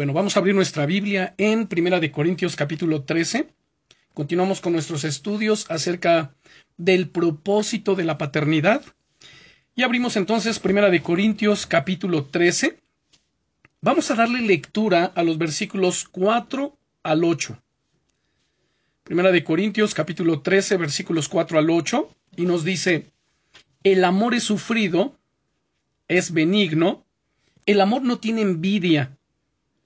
Bueno, vamos a abrir nuestra Biblia en Primera de Corintios capítulo 13. Continuamos con nuestros estudios acerca del propósito de la paternidad. Y abrimos entonces Primera de Corintios capítulo 13. Vamos a darle lectura a los versículos 4 al 8. Primera de Corintios capítulo 13 versículos 4 al 8 y nos dice, el amor es sufrido, es benigno, el amor no tiene envidia,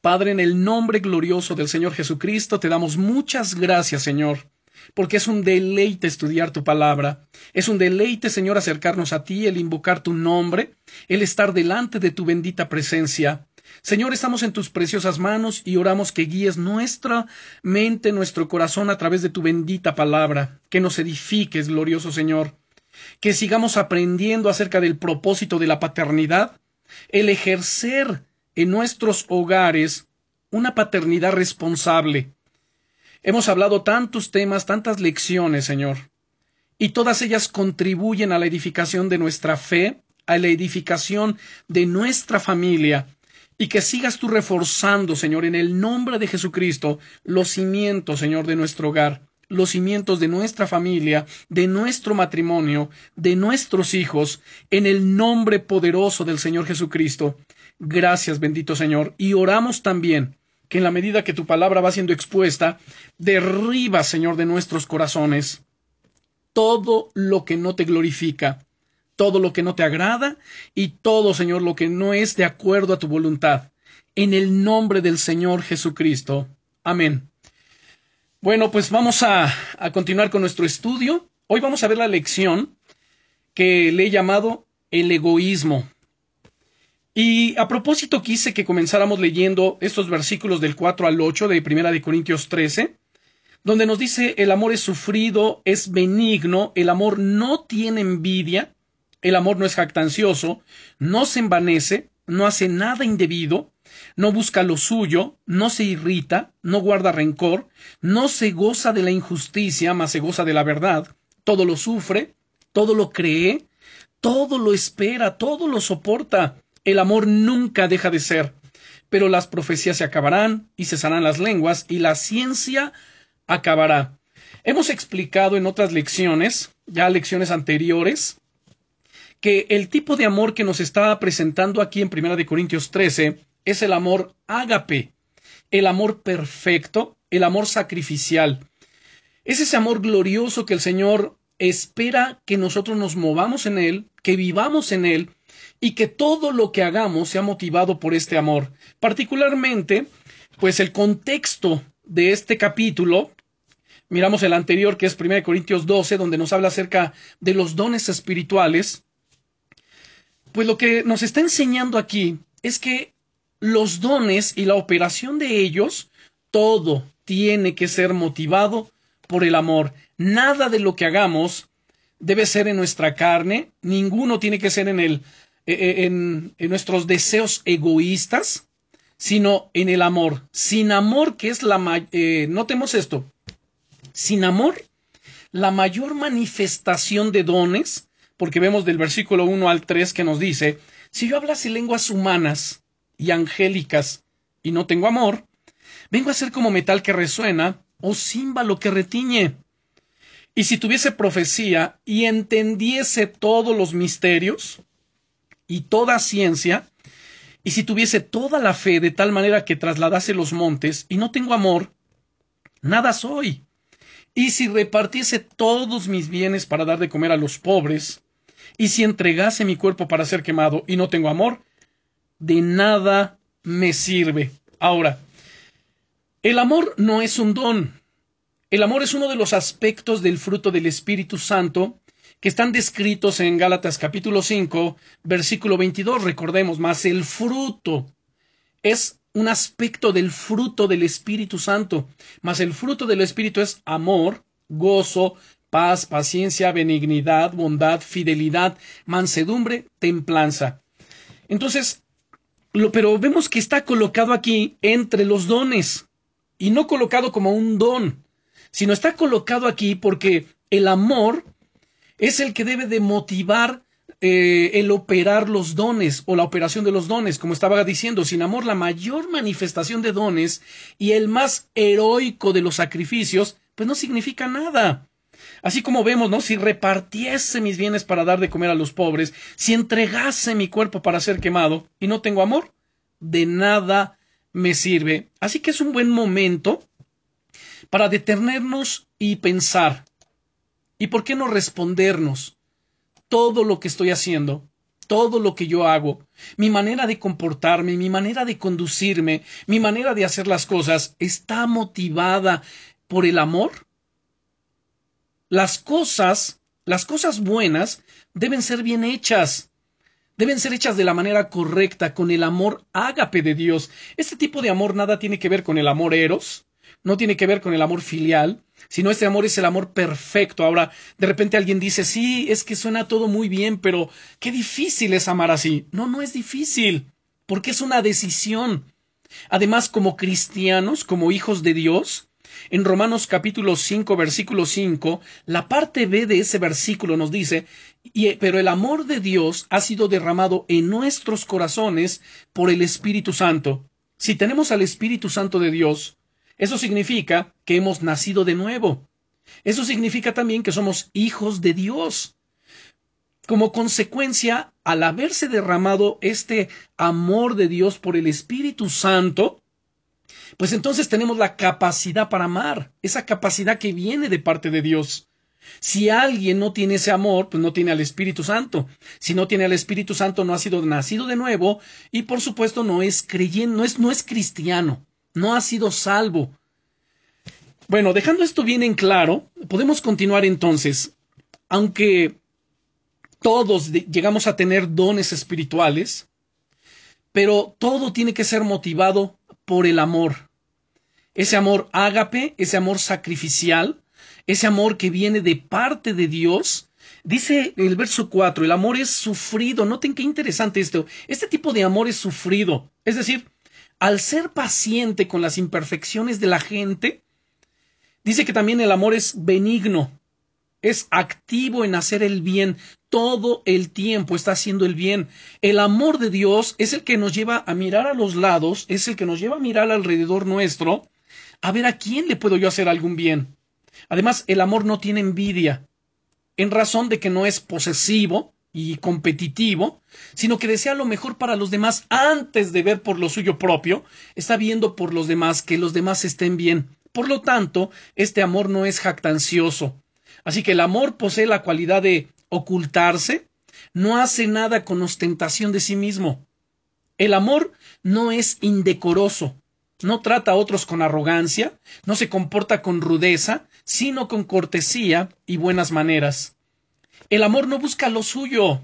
Padre, en el nombre glorioso del Señor Jesucristo, te damos muchas gracias, Señor, porque es un deleite estudiar tu palabra. Es un deleite, Señor, acercarnos a ti, el invocar tu nombre, el estar delante de tu bendita presencia. Señor, estamos en tus preciosas manos y oramos que guíes nuestra mente, nuestro corazón a través de tu bendita palabra, que nos edifiques, glorioso Señor, que sigamos aprendiendo acerca del propósito de la paternidad, el ejercer en nuestros hogares una paternidad responsable. Hemos hablado tantos temas, tantas lecciones, Señor, y todas ellas contribuyen a la edificación de nuestra fe, a la edificación de nuestra familia, y que sigas tú reforzando, Señor, en el nombre de Jesucristo, los cimientos, Señor, de nuestro hogar, los cimientos de nuestra familia, de nuestro matrimonio, de nuestros hijos, en el nombre poderoso del Señor Jesucristo. Gracias, bendito Señor. Y oramos también que en la medida que tu palabra va siendo expuesta, derriba, Señor, de nuestros corazones todo lo que no te glorifica, todo lo que no te agrada y todo, Señor, lo que no es de acuerdo a tu voluntad. En el nombre del Señor Jesucristo. Amén. Bueno, pues vamos a, a continuar con nuestro estudio. Hoy vamos a ver la lección que le he llamado el egoísmo. Y a propósito quise que comenzáramos leyendo estos versículos del 4 al 8 de Primera de Corintios 13, donde nos dice el amor es sufrido, es benigno, el amor no tiene envidia, el amor no es jactancioso, no se envanece, no hace nada indebido, no busca lo suyo, no se irrita, no guarda rencor, no se goza de la injusticia, mas se goza de la verdad, todo lo sufre, todo lo cree, todo lo espera, todo lo soporta. El amor nunca deja de ser, pero las profecías se acabarán y cesarán las lenguas y la ciencia acabará. Hemos explicado en otras lecciones, ya lecciones anteriores, que el tipo de amor que nos está presentando aquí en Primera de Corintios 13 es el amor ágape, el amor perfecto, el amor sacrificial. Es ese amor glorioso que el Señor espera que nosotros nos movamos en él, que vivamos en él y que todo lo que hagamos sea motivado por este amor. Particularmente, pues el contexto de este capítulo, miramos el anterior que es 1 Corintios 12, donde nos habla acerca de los dones espirituales, pues lo que nos está enseñando aquí es que los dones y la operación de ellos, todo tiene que ser motivado por el amor. Nada de lo que hagamos debe ser en nuestra carne, ninguno tiene que ser en el eh, eh, en, nuestros deseos egoístas, sino en el amor. Sin amor, que es la... Eh, notemos esto. Sin amor, la mayor manifestación de dones, porque vemos del versículo 1 al 3 que nos dice, si yo hablase lenguas humanas y angélicas y no tengo amor, vengo a ser como metal que resuena o címbalo que retiñe. Y si tuviese profecía y entendiese todos los misterios y toda ciencia, y si tuviese toda la fe de tal manera que trasladase los montes, y no tengo amor, nada soy. Y si repartiese todos mis bienes para dar de comer a los pobres, y si entregase mi cuerpo para ser quemado y no tengo amor, de nada me sirve. Ahora, el amor no es un don. El amor es uno de los aspectos del fruto del Espíritu Santo que están descritos en Gálatas capítulo 5, versículo 22. Recordemos más, el fruto es un aspecto del fruto del Espíritu Santo, mas el fruto del Espíritu es amor, gozo, paz, paciencia, benignidad, bondad, fidelidad, mansedumbre, templanza. Entonces, lo, pero vemos que está colocado aquí entre los dones y no colocado como un don, sino está colocado aquí porque el amor es el que debe de motivar eh, el operar los dones o la operación de los dones, como estaba diciendo, sin amor la mayor manifestación de dones y el más heroico de los sacrificios, pues no significa nada. Así como vemos, ¿no? Si repartiese mis bienes para dar de comer a los pobres, si entregase mi cuerpo para ser quemado y no tengo amor, de nada me sirve. Así que es un buen momento para detenernos y pensar. ¿Y por qué no respondernos? todo lo que estoy haciendo, todo lo que yo hago, mi manera de comportarme, mi manera de conducirme, mi manera de hacer las cosas, está motivada por el amor? Las cosas, las cosas buenas, deben ser bien hechas. Deben ser hechas de la manera correcta, con el amor ágape de Dios. Este tipo de amor nada tiene que ver con el amor eros, no tiene que ver con el amor filial, sino este amor es el amor perfecto. Ahora, de repente alguien dice, sí, es que suena todo muy bien, pero qué difícil es amar así. No, no es difícil, porque es una decisión. Además, como cristianos, como hijos de Dios, en Romanos capítulo 5, versículo 5, la parte B de ese versículo nos dice, pero el amor de Dios ha sido derramado en nuestros corazones por el Espíritu Santo. Si tenemos al Espíritu Santo de Dios, eso significa que hemos nacido de nuevo. Eso significa también que somos hijos de Dios. Como consecuencia, al haberse derramado este amor de Dios por el Espíritu Santo, pues entonces tenemos la capacidad para amar, esa capacidad que viene de parte de Dios. Si alguien no tiene ese amor, pues no tiene al Espíritu Santo. Si no tiene al Espíritu Santo, no ha sido nacido de nuevo y por supuesto no es creyente, no es, no es cristiano no ha sido salvo. Bueno, dejando esto bien en claro, podemos continuar entonces. Aunque todos llegamos a tener dones espirituales, pero todo tiene que ser motivado por el amor. Ese amor ágape, ese amor sacrificial, ese amor que viene de parte de Dios. Dice el verso 4, el amor es sufrido. Noten qué interesante esto. Este tipo de amor es sufrido. Es decir, al ser paciente con las imperfecciones de la gente, dice que también el amor es benigno, es activo en hacer el bien, todo el tiempo está haciendo el bien. El amor de Dios es el que nos lleva a mirar a los lados, es el que nos lleva a mirar alrededor nuestro, a ver a quién le puedo yo hacer algún bien. Además, el amor no tiene envidia, en razón de que no es posesivo, y competitivo, sino que desea lo mejor para los demás antes de ver por lo suyo propio, está viendo por los demás que los demás estén bien. Por lo tanto, este amor no es jactancioso. Así que el amor posee la cualidad de ocultarse, no hace nada con ostentación de sí mismo. El amor no es indecoroso, no trata a otros con arrogancia, no se comporta con rudeza, sino con cortesía y buenas maneras. El amor no busca lo suyo.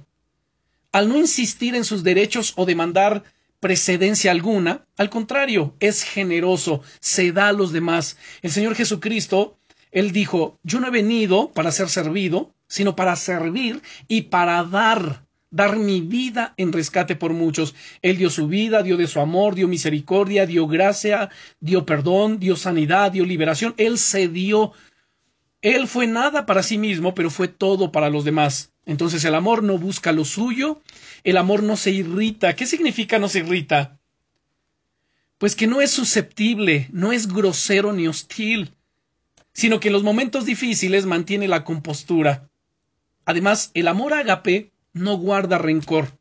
Al no insistir en sus derechos o demandar precedencia alguna, al contrario, es generoso, se da a los demás. El Señor Jesucristo, Él dijo, yo no he venido para ser servido, sino para servir y para dar, dar mi vida en rescate por muchos. Él dio su vida, dio de su amor, dio misericordia, dio gracia, dio perdón, dio sanidad, dio liberación. Él se dio él fue nada para sí mismo, pero fue todo para los demás. Entonces el amor no busca lo suyo, el amor no se irrita. ¿Qué significa no se irrita? Pues que no es susceptible, no es grosero ni hostil, sino que en los momentos difíciles mantiene la compostura. Además, el amor ágape no guarda rencor.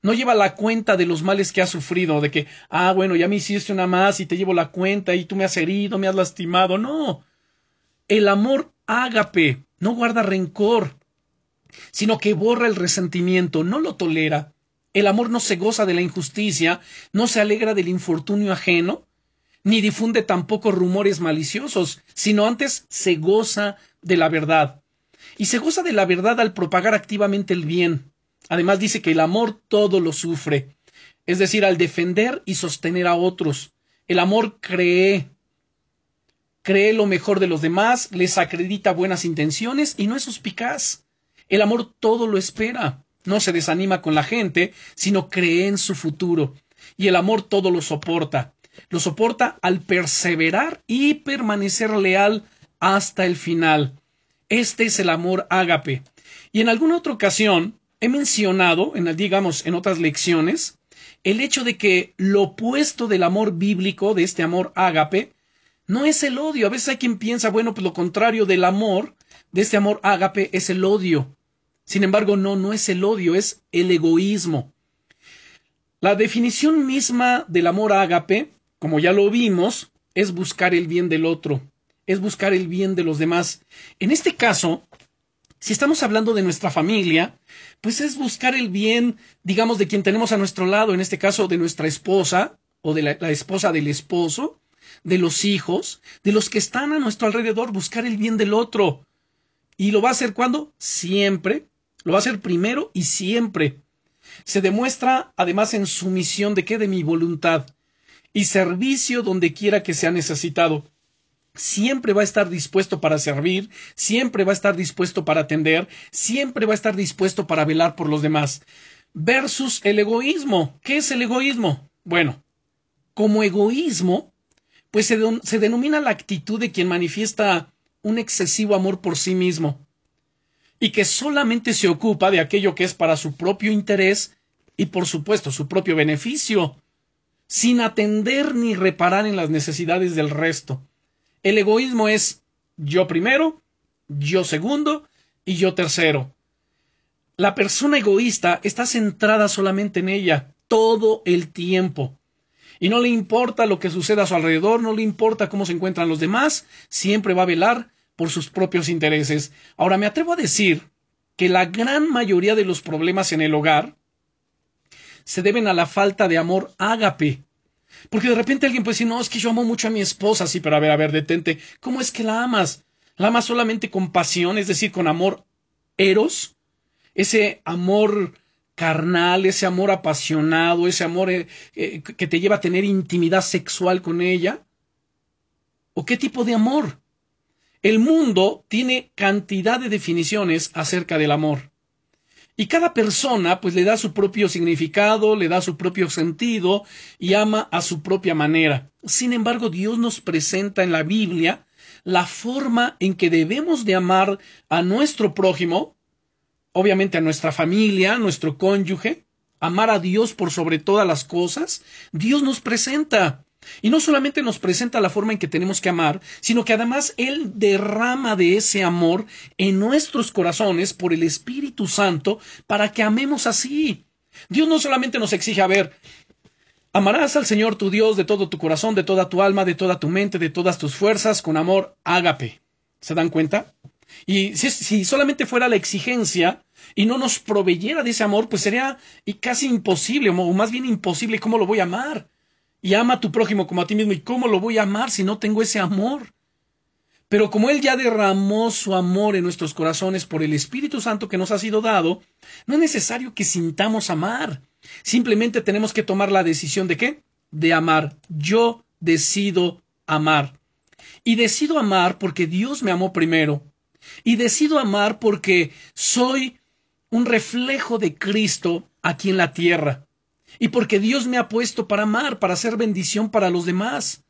No lleva la cuenta de los males que ha sufrido, de que, ah, bueno, ya me hiciste una más y te llevo la cuenta y tú me has herido, me has lastimado. No. El amor ágape, no guarda rencor, sino que borra el resentimiento, no lo tolera. El amor no se goza de la injusticia, no se alegra del infortunio ajeno, ni difunde tampoco rumores maliciosos, sino antes se goza de la verdad. Y se goza de la verdad al propagar activamente el bien. Además dice que el amor todo lo sufre. es decir, al defender y sostener a otros. El amor cree, cree lo mejor de los demás, les acredita buenas intenciones y no es suspicaz. El amor todo lo espera, no se desanima con la gente, sino cree en su futuro. Y el amor todo lo soporta. Lo soporta al perseverar y permanecer leal hasta el final. Este es el amor ágape. Y en alguna otra ocasión he mencionado, en, digamos, en otras lecciones, el hecho de que lo opuesto del amor bíblico, de este amor ágape, no es el odio. A veces hay quien piensa, bueno, pues lo contrario del amor, de este amor ágape, es el odio. Sin embargo, no, no es el odio, es el egoísmo. La definición misma del amor ágape, como ya lo vimos, es buscar el bien del otro, es buscar el bien de los demás. En este caso, si estamos hablando de nuestra familia, pues es buscar el bien, digamos, de quien tenemos a nuestro lado, en este caso de nuestra esposa o de la, esposa del esposo, de los hijos, de los que están a nuestro alrededor, buscar el bien del otro. ¿Y lo va a hacer cuando? Siempre. Lo va a hacer primero y siempre. Se demuestra además en sumisión de qué? De mi voluntad y servicio donde quiera que sea necesitado siempre va a estar dispuesto para servir, siempre va a estar dispuesto para atender, siempre va a estar dispuesto para velar por los demás. Versus el egoísmo. ¿Qué es el egoísmo? Bueno, como egoísmo, pues se, se denomina la actitud de quien manifiesta un excesivo amor por sí mismo y que solamente se ocupa de aquello que es para su propio interés y por supuesto su propio beneficio, sin atender ni reparar en las necesidades del resto. El egoísmo es yo primero, yo segundo y yo tercero. La persona egoísta está centrada solamente en ella todo el tiempo. Y no le importa lo que suceda a su alrededor, no le importa cómo se encuentran los demás, siempre va a velar por sus propios intereses. Ahora me atrevo a decir que la gran mayoría de los problemas en el hogar se deben a la falta de amor ágape porque de repente alguien puede decir, no, es que yo amo mucho a mi esposa, sí, pero a ver, a ver, detente. ¿Cómo es que la amas? ¿La amas solamente con pasión, es decir, con amor eros? Ese amor carnal, ese amor apasionado, ese amor eh, eh, que te lleva a tener intimidad sexual con ella? ¿O qué tipo de amor? El mundo tiene cantidad de definiciones acerca del amor. Y cada persona pues le da su propio significado, le da su propio sentido y ama a su propia manera. Sin embargo, Dios nos presenta en la Biblia la forma en que debemos de amar a nuestro prójimo, obviamente a nuestra familia, a nuestro cónyuge, amar a Dios por sobre todas las cosas. Dios nos presenta y no solamente nos presenta la forma en que tenemos que amar, sino que además Él derrama de ese amor en nuestros corazones por el Espíritu Santo para que amemos así. Dios no solamente nos exige a ver, amarás al Señor tu Dios de todo tu corazón, de toda tu alma, de toda tu mente, de todas tus fuerzas, con amor ágape. ¿Se dan cuenta? Y si, solamente fuera la exigencia y no nos proveyera de ese amor, pues sería casi imposible, o más bien imposible, ¿cómo lo voy a amar? y ama a tu prójimo como a ti mismo. ¿Y cómo lo voy a amar si no tengo ese amor? Pero como Él ya derramó su amor en nuestros corazones por el Espíritu Santo que nos ha sido dado, no es necesario que sintamos amar. Simplemente tenemos que tomar la decisión de qué? De amar. Yo decido amar. Y decido amar porque Dios me amó primero. Y decido amar porque soy un reflejo de Cristo aquí en la tierra y porque Dios me ha puesto para amar, para hacer bendición para los demás.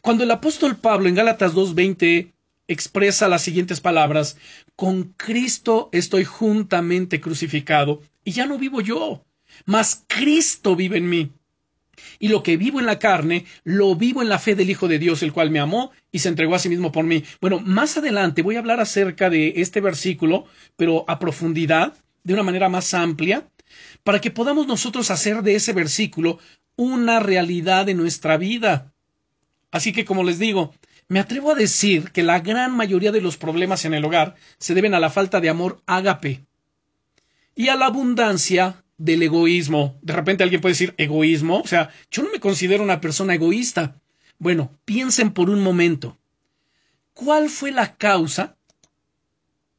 Cuando el apóstol Pablo en Gálatas 2.20 expresa las siguientes palabras, con Cristo estoy juntamente crucificado, y ya no vivo yo, mas Cristo vive en mí. Y lo que vivo en la carne, lo vivo en la fe del Hijo de Dios, el cual me amó y se entregó a sí mismo por mí. Bueno, más adelante voy a hablar acerca de este versículo, pero a profundidad, de una manera más amplia, para que podamos nosotros hacer de ese versículo una realidad de nuestra vida. Así que, como les digo, me atrevo a decir que la gran mayoría de los problemas en el hogar se deben a la falta de amor ágape y a la abundancia del egoísmo. De repente alguien puede decir egoísmo, o sea, yo no me considero una persona egoísta. Bueno, piensen por un momento. ¿Cuál fue la causa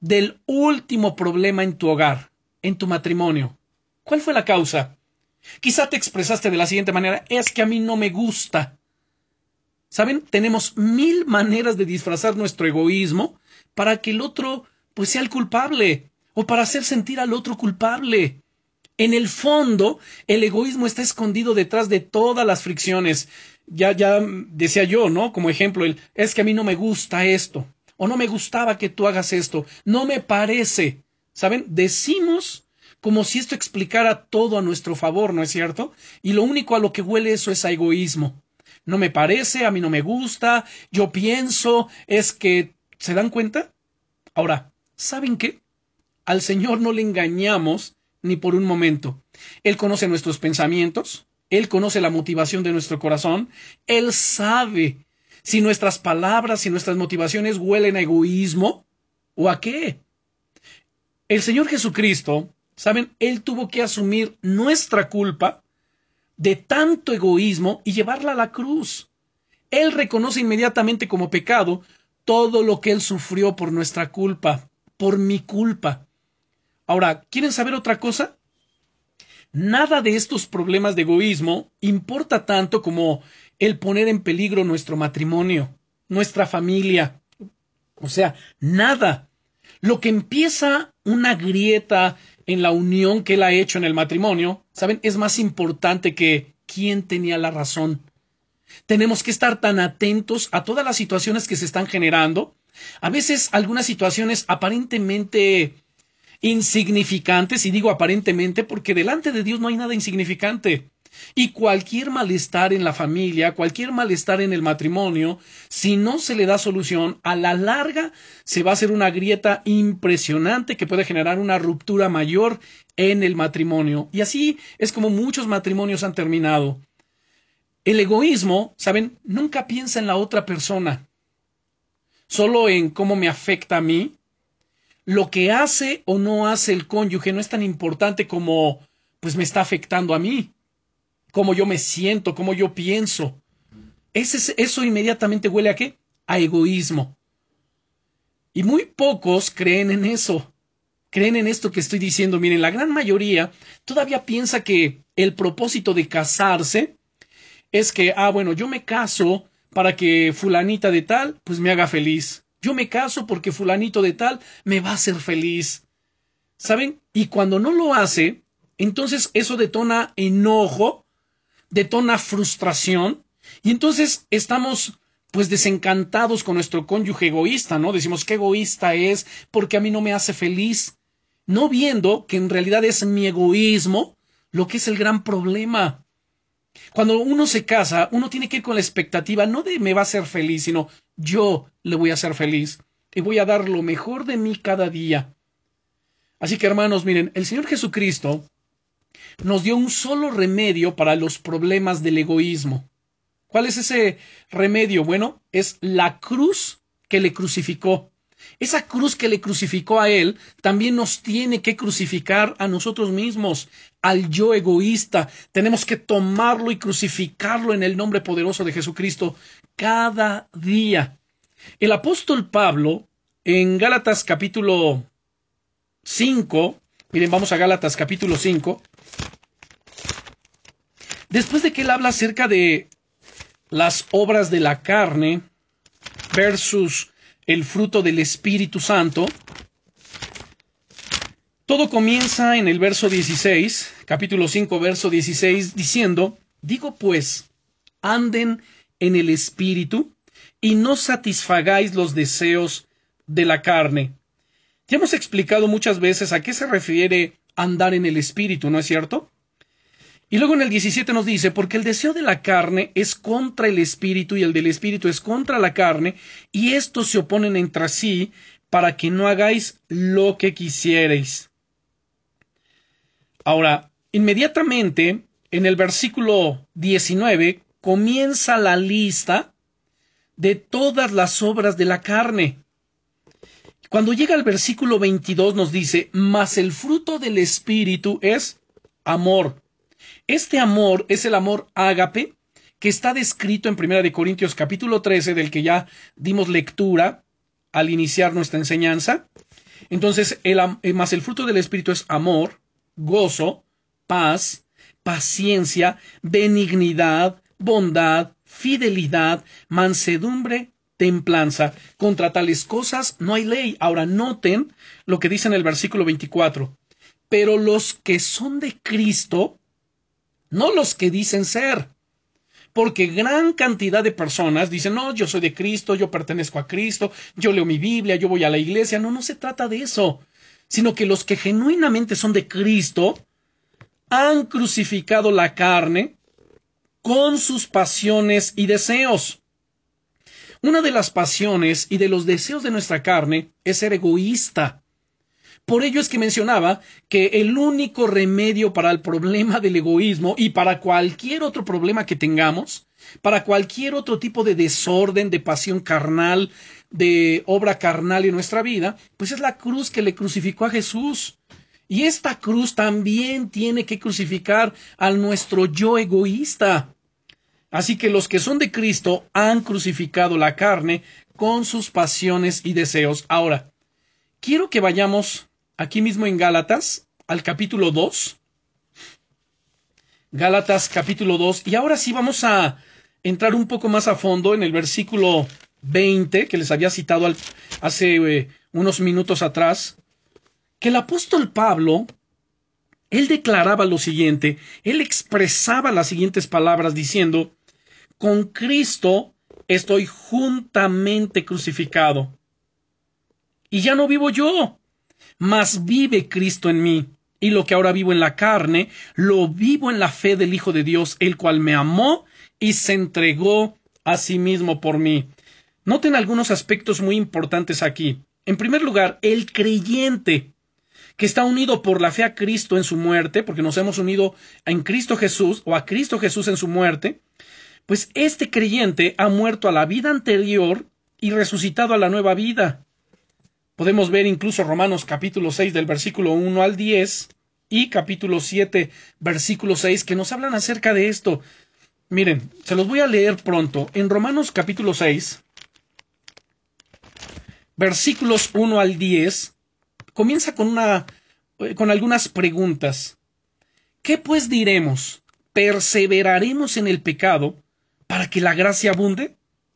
del último problema en tu hogar, en tu matrimonio? ¿Cuál fue la causa? Quizá te expresaste de la siguiente manera, es que a mí no me gusta. ¿Saben? Tenemos mil maneras de disfrazar nuestro egoísmo para que el otro pues sea el culpable o para hacer sentir al otro culpable. En el fondo, el egoísmo está escondido detrás de todas las fricciones. Ya, ya decía yo, ¿no? Como ejemplo, es que a mí no me gusta esto, o no me gustaba que tú hagas esto, no me parece. ¿Saben? Decimos como si esto explicara todo a nuestro favor, ¿no es cierto? Y lo único a lo que huele eso es a egoísmo no me parece, a mí no me gusta, yo pienso, es que... ¿Se dan cuenta? Ahora, ¿saben qué? Al Señor no le engañamos ni por un momento. Él conoce nuestros pensamientos, Él conoce la motivación de nuestro corazón, Él sabe si nuestras palabras y nuestras motivaciones huelen a egoísmo o a qué. El Señor Jesucristo, ¿saben? Él tuvo que asumir nuestra culpa de tanto egoísmo y llevarla a la cruz. Él reconoce inmediatamente como pecado todo lo que él sufrió por nuestra culpa, por mi culpa. Ahora, ¿quieren saber otra cosa? Nada de estos problemas de egoísmo importa tanto como el poner en peligro nuestro matrimonio, nuestra familia. O sea, nada. Lo que empieza una grieta en la unión que él ha hecho en el matrimonio, ¿saben? Es más importante que quién tenía la razón. Tenemos que estar tan atentos a todas las situaciones que se están generando. A veces algunas situaciones aparentemente insignificantes, y digo aparentemente porque delante de Dios no hay nada insignificante. Y cualquier malestar en la familia, cualquier malestar en el matrimonio, si no se le da solución, a la larga se va a hacer una grieta impresionante que puede generar una ruptura mayor en el matrimonio. Y así es como muchos matrimonios han terminado. El egoísmo, ¿saben? Nunca piensa en la otra persona, solo en cómo me afecta a mí. Lo que hace o no hace el cónyuge no es tan importante como pues me está afectando a mí cómo yo me siento, cómo yo pienso. Ese, eso inmediatamente huele a qué? A egoísmo. Y muy pocos creen en eso. Creen en esto que estoy diciendo. Miren, la gran mayoría todavía piensa que el propósito de casarse es que, ah, bueno, yo me caso para que fulanita de tal, pues me haga feliz. Yo me caso porque fulanito de tal me va a hacer feliz. ¿Saben? Y cuando no lo hace, entonces eso detona enojo detona frustración y entonces estamos pues desencantados con nuestro cónyuge egoísta, ¿no? Decimos qué egoísta es porque a mí no me hace feliz, no viendo que en realidad es mi egoísmo lo que es el gran problema. Cuando uno se casa, uno tiene que ir con la expectativa no de me va a hacer feliz, sino yo le voy a hacer feliz y voy a dar lo mejor de mí cada día. Así que hermanos, miren, el Señor Jesucristo nos dio un solo remedio para los problemas del egoísmo. ¿Cuál es ese remedio? Bueno, es la cruz que le crucificó. Esa cruz que le crucificó a él también nos tiene que crucificar a nosotros mismos, al yo egoísta. Tenemos que tomarlo y crucificarlo en el nombre poderoso de Jesucristo cada día. El apóstol Pablo, en Gálatas capítulo 5, miren, vamos a Gálatas capítulo 5, Después de que él habla acerca de las obras de la carne versus el fruto del Espíritu Santo, todo comienza en el verso 16, capítulo 5, verso 16, diciendo, digo pues, anden en el Espíritu y no satisfagáis los deseos de la carne. Ya hemos explicado muchas veces a qué se refiere andar en el Espíritu, ¿no es cierto? Y luego en el 17 nos dice, porque el deseo de la carne es contra el espíritu y el del espíritu es contra la carne, y estos se oponen entre sí para que no hagáis lo que quisierais. Ahora, inmediatamente, en el versículo 19, comienza la lista de todas las obras de la carne. Cuando llega al versículo 22 nos dice, mas el fruto del espíritu es amor, este amor es el amor ágape que está descrito en 1 Corintios capítulo 13, del que ya dimos lectura al iniciar nuestra enseñanza. Entonces, el, eh, más el fruto del Espíritu es amor, gozo, paz, paciencia, benignidad, bondad, fidelidad, mansedumbre, templanza. Contra tales cosas no hay ley. Ahora noten lo que dice en el versículo 24. Pero los que son de Cristo, no los que dicen ser. Porque gran cantidad de personas dicen, no, yo soy de Cristo, yo pertenezco a Cristo, yo leo mi Biblia, yo voy a la iglesia. No, no se trata de eso, sino que los que genuinamente son de Cristo han crucificado la carne con sus pasiones y deseos. Una de las pasiones y de los deseos de nuestra carne es ser egoísta. Por ello es que mencionaba que el único remedio para el problema del egoísmo y para cualquier otro problema que tengamos, para cualquier otro tipo de desorden, de pasión carnal, de obra carnal en nuestra vida, pues es la cruz que le crucificó a Jesús. Y esta cruz también tiene que crucificar al nuestro yo egoísta. Así que los que son de Cristo han crucificado la carne con sus pasiones y deseos. Ahora, quiero que vayamos aquí mismo en Gálatas al capítulo 2. Gálatas capítulo 2. Y ahora sí vamos a entrar un poco más a fondo en el versículo 20 que les había citado hace eh, unos minutos atrás. Que el apóstol Pablo, él declaraba lo siguiente, él expresaba las siguientes palabras diciendo, con Cristo estoy juntamente crucificado. Y ya no vivo yo, mas vive Cristo en mí. Y lo que ahora vivo en la carne, lo vivo en la fe del Hijo de Dios, el cual me amó y se entregó a sí mismo por mí. Noten algunos aspectos muy importantes aquí. En primer lugar, el creyente que está unido por la fe a Cristo en su muerte, porque nos hemos unido en Cristo Jesús o a Cristo Jesús en su muerte, pues este creyente ha muerto a la vida anterior y resucitado a la nueva vida. Podemos ver incluso Romanos capítulo 6 del versículo 1 al 10 y capítulo 7 versículo 6 que nos hablan acerca de esto. Miren, se los voy a leer pronto. En Romanos capítulo 6, versículos 1 al 10, comienza con una eh, con algunas preguntas. ¿Qué pues diremos? ¿Perseveraremos en el pecado para que la gracia abunde?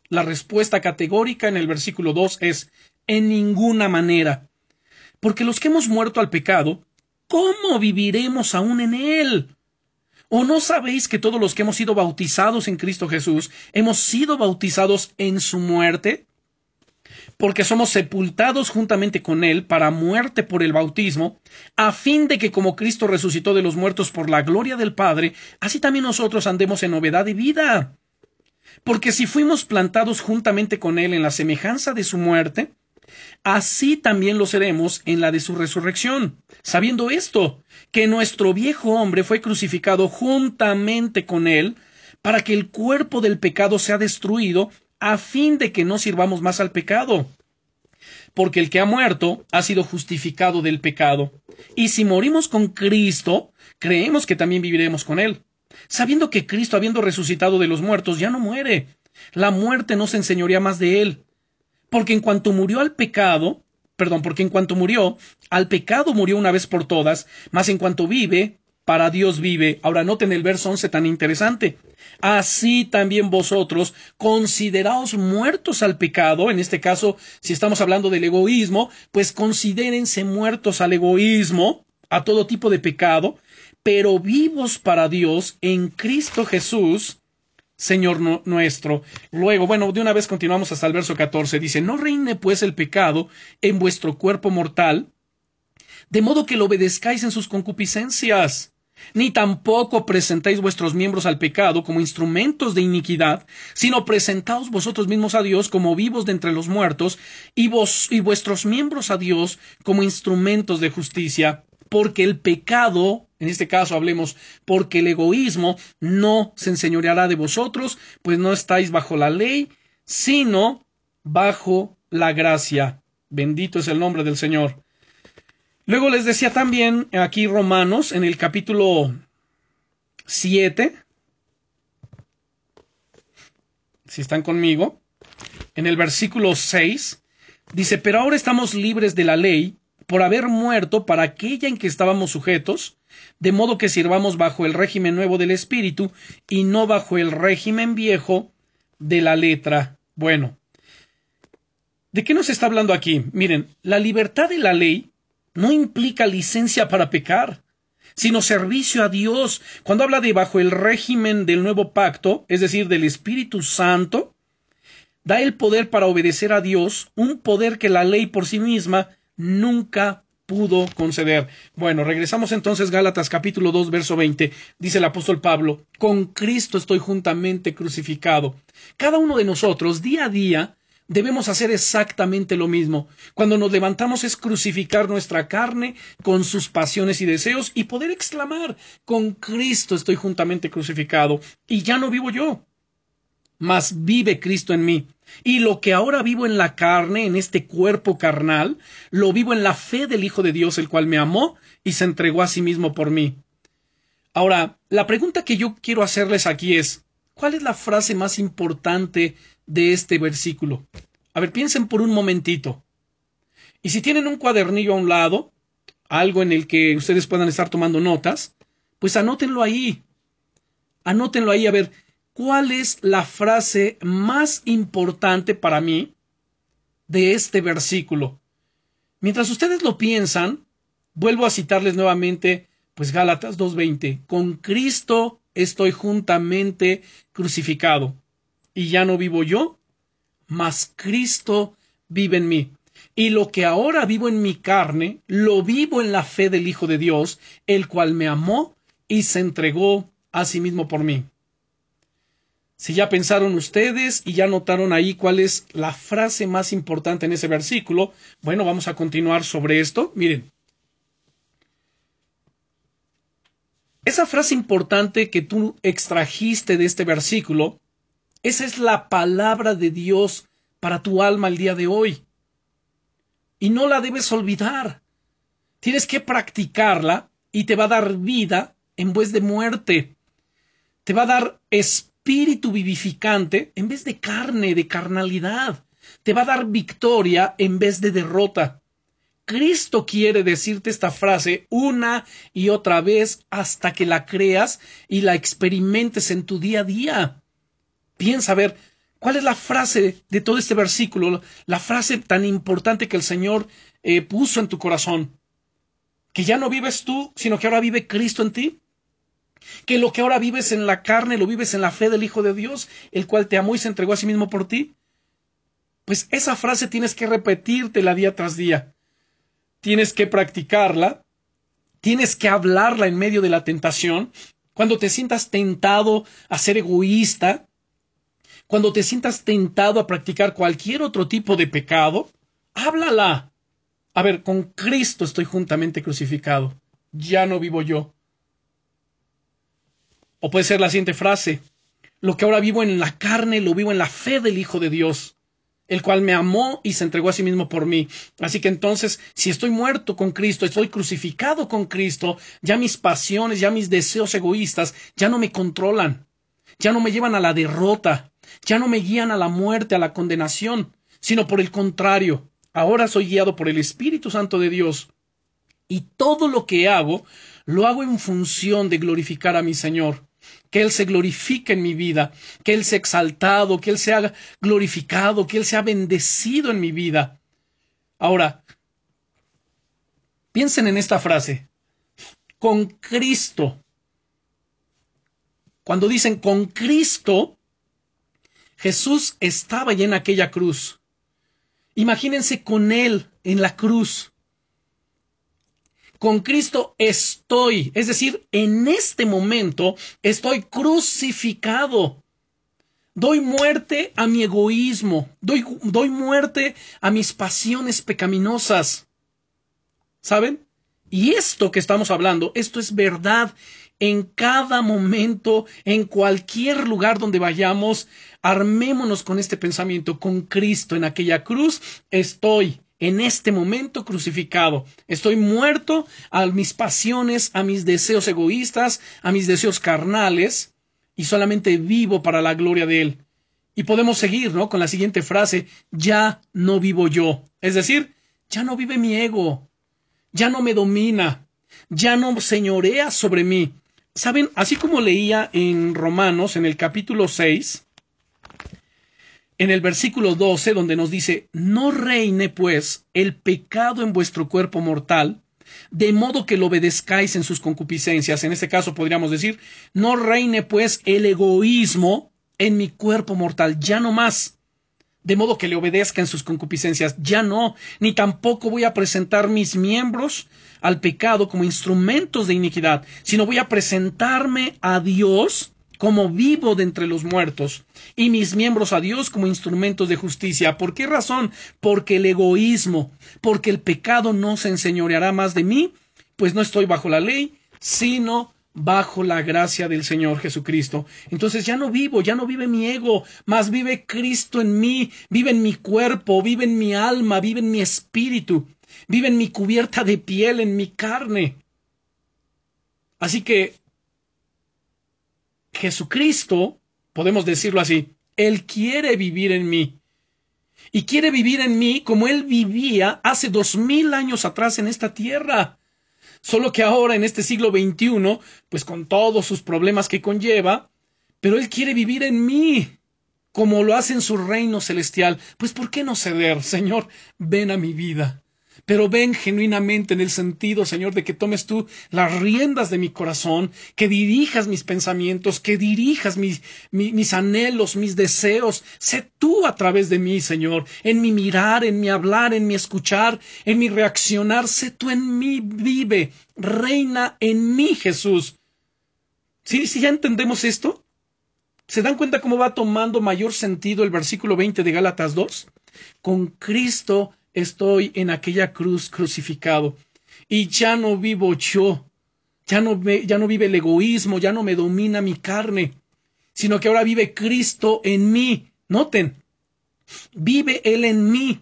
La respuesta categórica en el versículo 2 es en ninguna manera. Porque los que hemos muerto al pecado, ¿cómo viviremos aún en él? ¿O no sabéis que todos los que hemos sido bautizados en Cristo Jesús hemos sido bautizados en su muerte? Porque somos sepultados juntamente con Él para muerte por el bautismo, a fin de que como Cristo resucitó de los muertos por la gloria del Padre, así también nosotros andemos en novedad de vida. Porque si fuimos plantados juntamente con Él en la semejanza de su muerte, así también lo seremos en la de su resurrección, sabiendo esto, que nuestro viejo hombre fue crucificado juntamente con Él, para que el cuerpo del pecado sea destruido, a fin de que no sirvamos más al pecado. Porque el que ha muerto ha sido justificado del pecado. Y si morimos con Cristo, creemos que también viviremos con Él sabiendo que Cristo, habiendo resucitado de los muertos, ya no muere. La muerte no se enseñoría más de él. Porque en cuanto murió al pecado, perdón, porque en cuanto murió, al pecado murió una vez por todas, mas en cuanto vive, para Dios vive. Ahora noten el verso 11 tan interesante. Así también vosotros, consideraos muertos al pecado, en este caso, si estamos hablando del egoísmo, pues considérense muertos al egoísmo, a todo tipo de pecado, pero vivos para Dios en Cristo Jesús, Señor nuestro. Luego, bueno, de una vez continuamos hasta el verso 14. Dice, no reine pues el pecado en vuestro cuerpo mortal, de modo que lo obedezcáis en sus concupiscencias, ni tampoco presentéis vuestros miembros al pecado como instrumentos de iniquidad, sino presentaos vosotros mismos a Dios como vivos de entre los muertos, y vos y vuestros miembros a Dios como instrumentos de justicia porque el pecado, en este caso hablemos, porque el egoísmo no se enseñoreará de vosotros, pues no estáis bajo la ley, sino bajo la gracia. Bendito es el nombre del Señor. Luego les decía también aquí Romanos en el capítulo 7, si están conmigo, en el versículo 6, dice, pero ahora estamos libres de la ley por haber muerto para aquella en que estábamos sujetos, de modo que sirvamos bajo el régimen nuevo del Espíritu y no bajo el régimen viejo de la letra. Bueno, ¿de qué nos está hablando aquí? Miren, la libertad de la ley no implica licencia para pecar sino servicio a Dios. Cuando habla de bajo el régimen del nuevo pacto, es decir, del Espíritu Santo, da el poder para obedecer a Dios, un poder que la ley por sí misma nunca pudo conceder. Bueno, regresamos entonces Gálatas capítulo 2 verso 20. Dice el apóstol Pablo, con Cristo estoy juntamente crucificado. Cada uno de nosotros día a día debemos hacer exactamente lo mismo. Cuando nos levantamos es crucificar nuestra carne con sus pasiones y deseos y poder exclamar, con Cristo estoy juntamente crucificado y ya no vivo yo, mas vive Cristo en mí. Y lo que ahora vivo en la carne, en este cuerpo carnal, lo vivo en la fe del Hijo de Dios, el cual me amó y se entregó a sí mismo por mí. Ahora, la pregunta que yo quiero hacerles aquí es, ¿cuál es la frase más importante de este versículo. A ver, piensen por un momentito. Y si tienen un cuadernillo a un lado, algo en el que ustedes puedan estar tomando notas, pues anótenlo ahí. Anótenlo ahí a ver cuál es la frase más importante para mí de este versículo. Mientras ustedes lo piensan, vuelvo a citarles nuevamente, pues Gálatas 2.20, con Cristo estoy juntamente crucificado y ya no vivo yo, mas Cristo vive en mí. Y lo que ahora vivo en mi carne, lo vivo en la fe del Hijo de Dios, el cual me amó y se entregó a sí mismo por mí. Si ya pensaron ustedes y ya notaron ahí cuál es la frase más importante en ese versículo, bueno, vamos a continuar sobre esto. Miren. Esa frase importante que tú extrajiste de este versículo esa es la palabra de Dios para tu alma el día de hoy. Y no la debes olvidar. Tienes que practicarla y te va a dar vida en vez de muerte. Te va a dar espíritu vivificante en vez de carne, de carnalidad. Te va a dar victoria en vez de derrota. Cristo quiere decirte esta frase una y otra vez hasta que la creas y la experimentes en tu día a día. Piensa a ver cuál es la frase de todo este versículo, la frase tan importante que el Señor eh, puso en tu corazón. Que ya no vives tú, sino que ahora vive Cristo en ti. Que lo que ahora vives en la carne lo vives en la fe del Hijo de Dios, el cual te amó y se entregó a sí mismo por ti. Pues esa frase tienes que repetírtela día tras día. Tienes que practicarla. Tienes que hablarla en medio de la tentación. Cuando te sientas tentado a ser egoísta, cuando te sientas tentado a practicar cualquier otro tipo de pecado, háblala. A ver, con Cristo estoy juntamente crucificado. Ya no vivo yo. O puede ser la siguiente frase. Lo que ahora vivo en la carne, lo vivo en la fe del Hijo de Dios, el cual me amó y se entregó a sí mismo por mí. Así que entonces, si estoy muerto con Cristo, estoy crucificado con Cristo, ya mis pasiones, ya mis deseos egoístas, ya no me controlan, ya no me llevan a la derrota, ya no me guían a la muerte, a la condenación, sino por el contrario, ahora soy guiado por el Espíritu Santo de Dios. Y todo lo que hago, lo hago en función de glorificar a mi Señor. Que Él se glorifique en mi vida, que Él sea exaltado, que Él sea glorificado, que Él sea bendecido en mi vida. Ahora, piensen en esta frase. Con Cristo. Cuando dicen con Cristo, Jesús estaba ya en aquella cruz. Imagínense con Él en la cruz. Con Cristo estoy, es decir, en este momento estoy crucificado. Doy muerte a mi egoísmo, doy, doy muerte a mis pasiones pecaminosas. ¿Saben? Y esto que estamos hablando, esto es verdad en cada momento, en cualquier lugar donde vayamos, armémonos con este pensamiento, con Cristo en aquella cruz, estoy en este momento crucificado. Estoy muerto a mis pasiones, a mis deseos egoístas, a mis deseos carnales, y solamente vivo para la gloria de Él. Y podemos seguir, ¿no? Con la siguiente frase, ya no vivo yo. Es decir, ya no vive mi ego, ya no me domina, ya no señorea sobre mí. Saben, así como leía en Romanos, en el capítulo 6, en el versículo 12, donde nos dice, no reine pues el pecado en vuestro cuerpo mortal, de modo que lo obedezcáis en sus concupiscencias. En este caso podríamos decir, no reine pues el egoísmo en mi cuerpo mortal, ya no más. De modo que le obedezca en sus concupiscencias, ya no, ni tampoco voy a presentar mis miembros al pecado como instrumentos de iniquidad, sino voy a presentarme a Dios como vivo de entre los muertos, y mis miembros a Dios como instrumentos de justicia. ¿Por qué razón? Porque el egoísmo, porque el pecado no se enseñoreará más de mí, pues no estoy bajo la ley, sino bajo la gracia del Señor Jesucristo. Entonces ya no vivo, ya no vive mi ego, más vive Cristo en mí, vive en mi cuerpo, vive en mi alma, vive en mi espíritu, vive en mi cubierta de piel, en mi carne. Así que Jesucristo, podemos decirlo así, Él quiere vivir en mí. Y quiere vivir en mí como Él vivía hace dos mil años atrás en esta tierra. Solo que ahora, en este siglo XXI, pues con todos sus problemas que conlleva, pero Él quiere vivir en mí, como lo hace en su reino celestial. Pues ¿por qué no ceder? Señor, ven a mi vida pero ven genuinamente en el sentido, Señor, de que tomes tú las riendas de mi corazón, que dirijas mis pensamientos, que dirijas mis, mis, anhelos, mis deseos. Sé tú a través de mí, Señor, en mi mirar, en mi hablar, en mi escuchar, en mi reaccionar. Sé tú en mí, vive, reina en mí, Jesús. ¿Sí, sí ya entendemos esto? ¿Se dan cuenta cómo va tomando mayor sentido el versículo 20 de Gálatas 2? Con Cristo estoy en aquella cruz crucificado. Y ya no vivo yo, ya no, ya no vive el egoísmo, ya no me domina mi carne, sino que ahora vive Cristo en mí. Noten, vive Él en mí,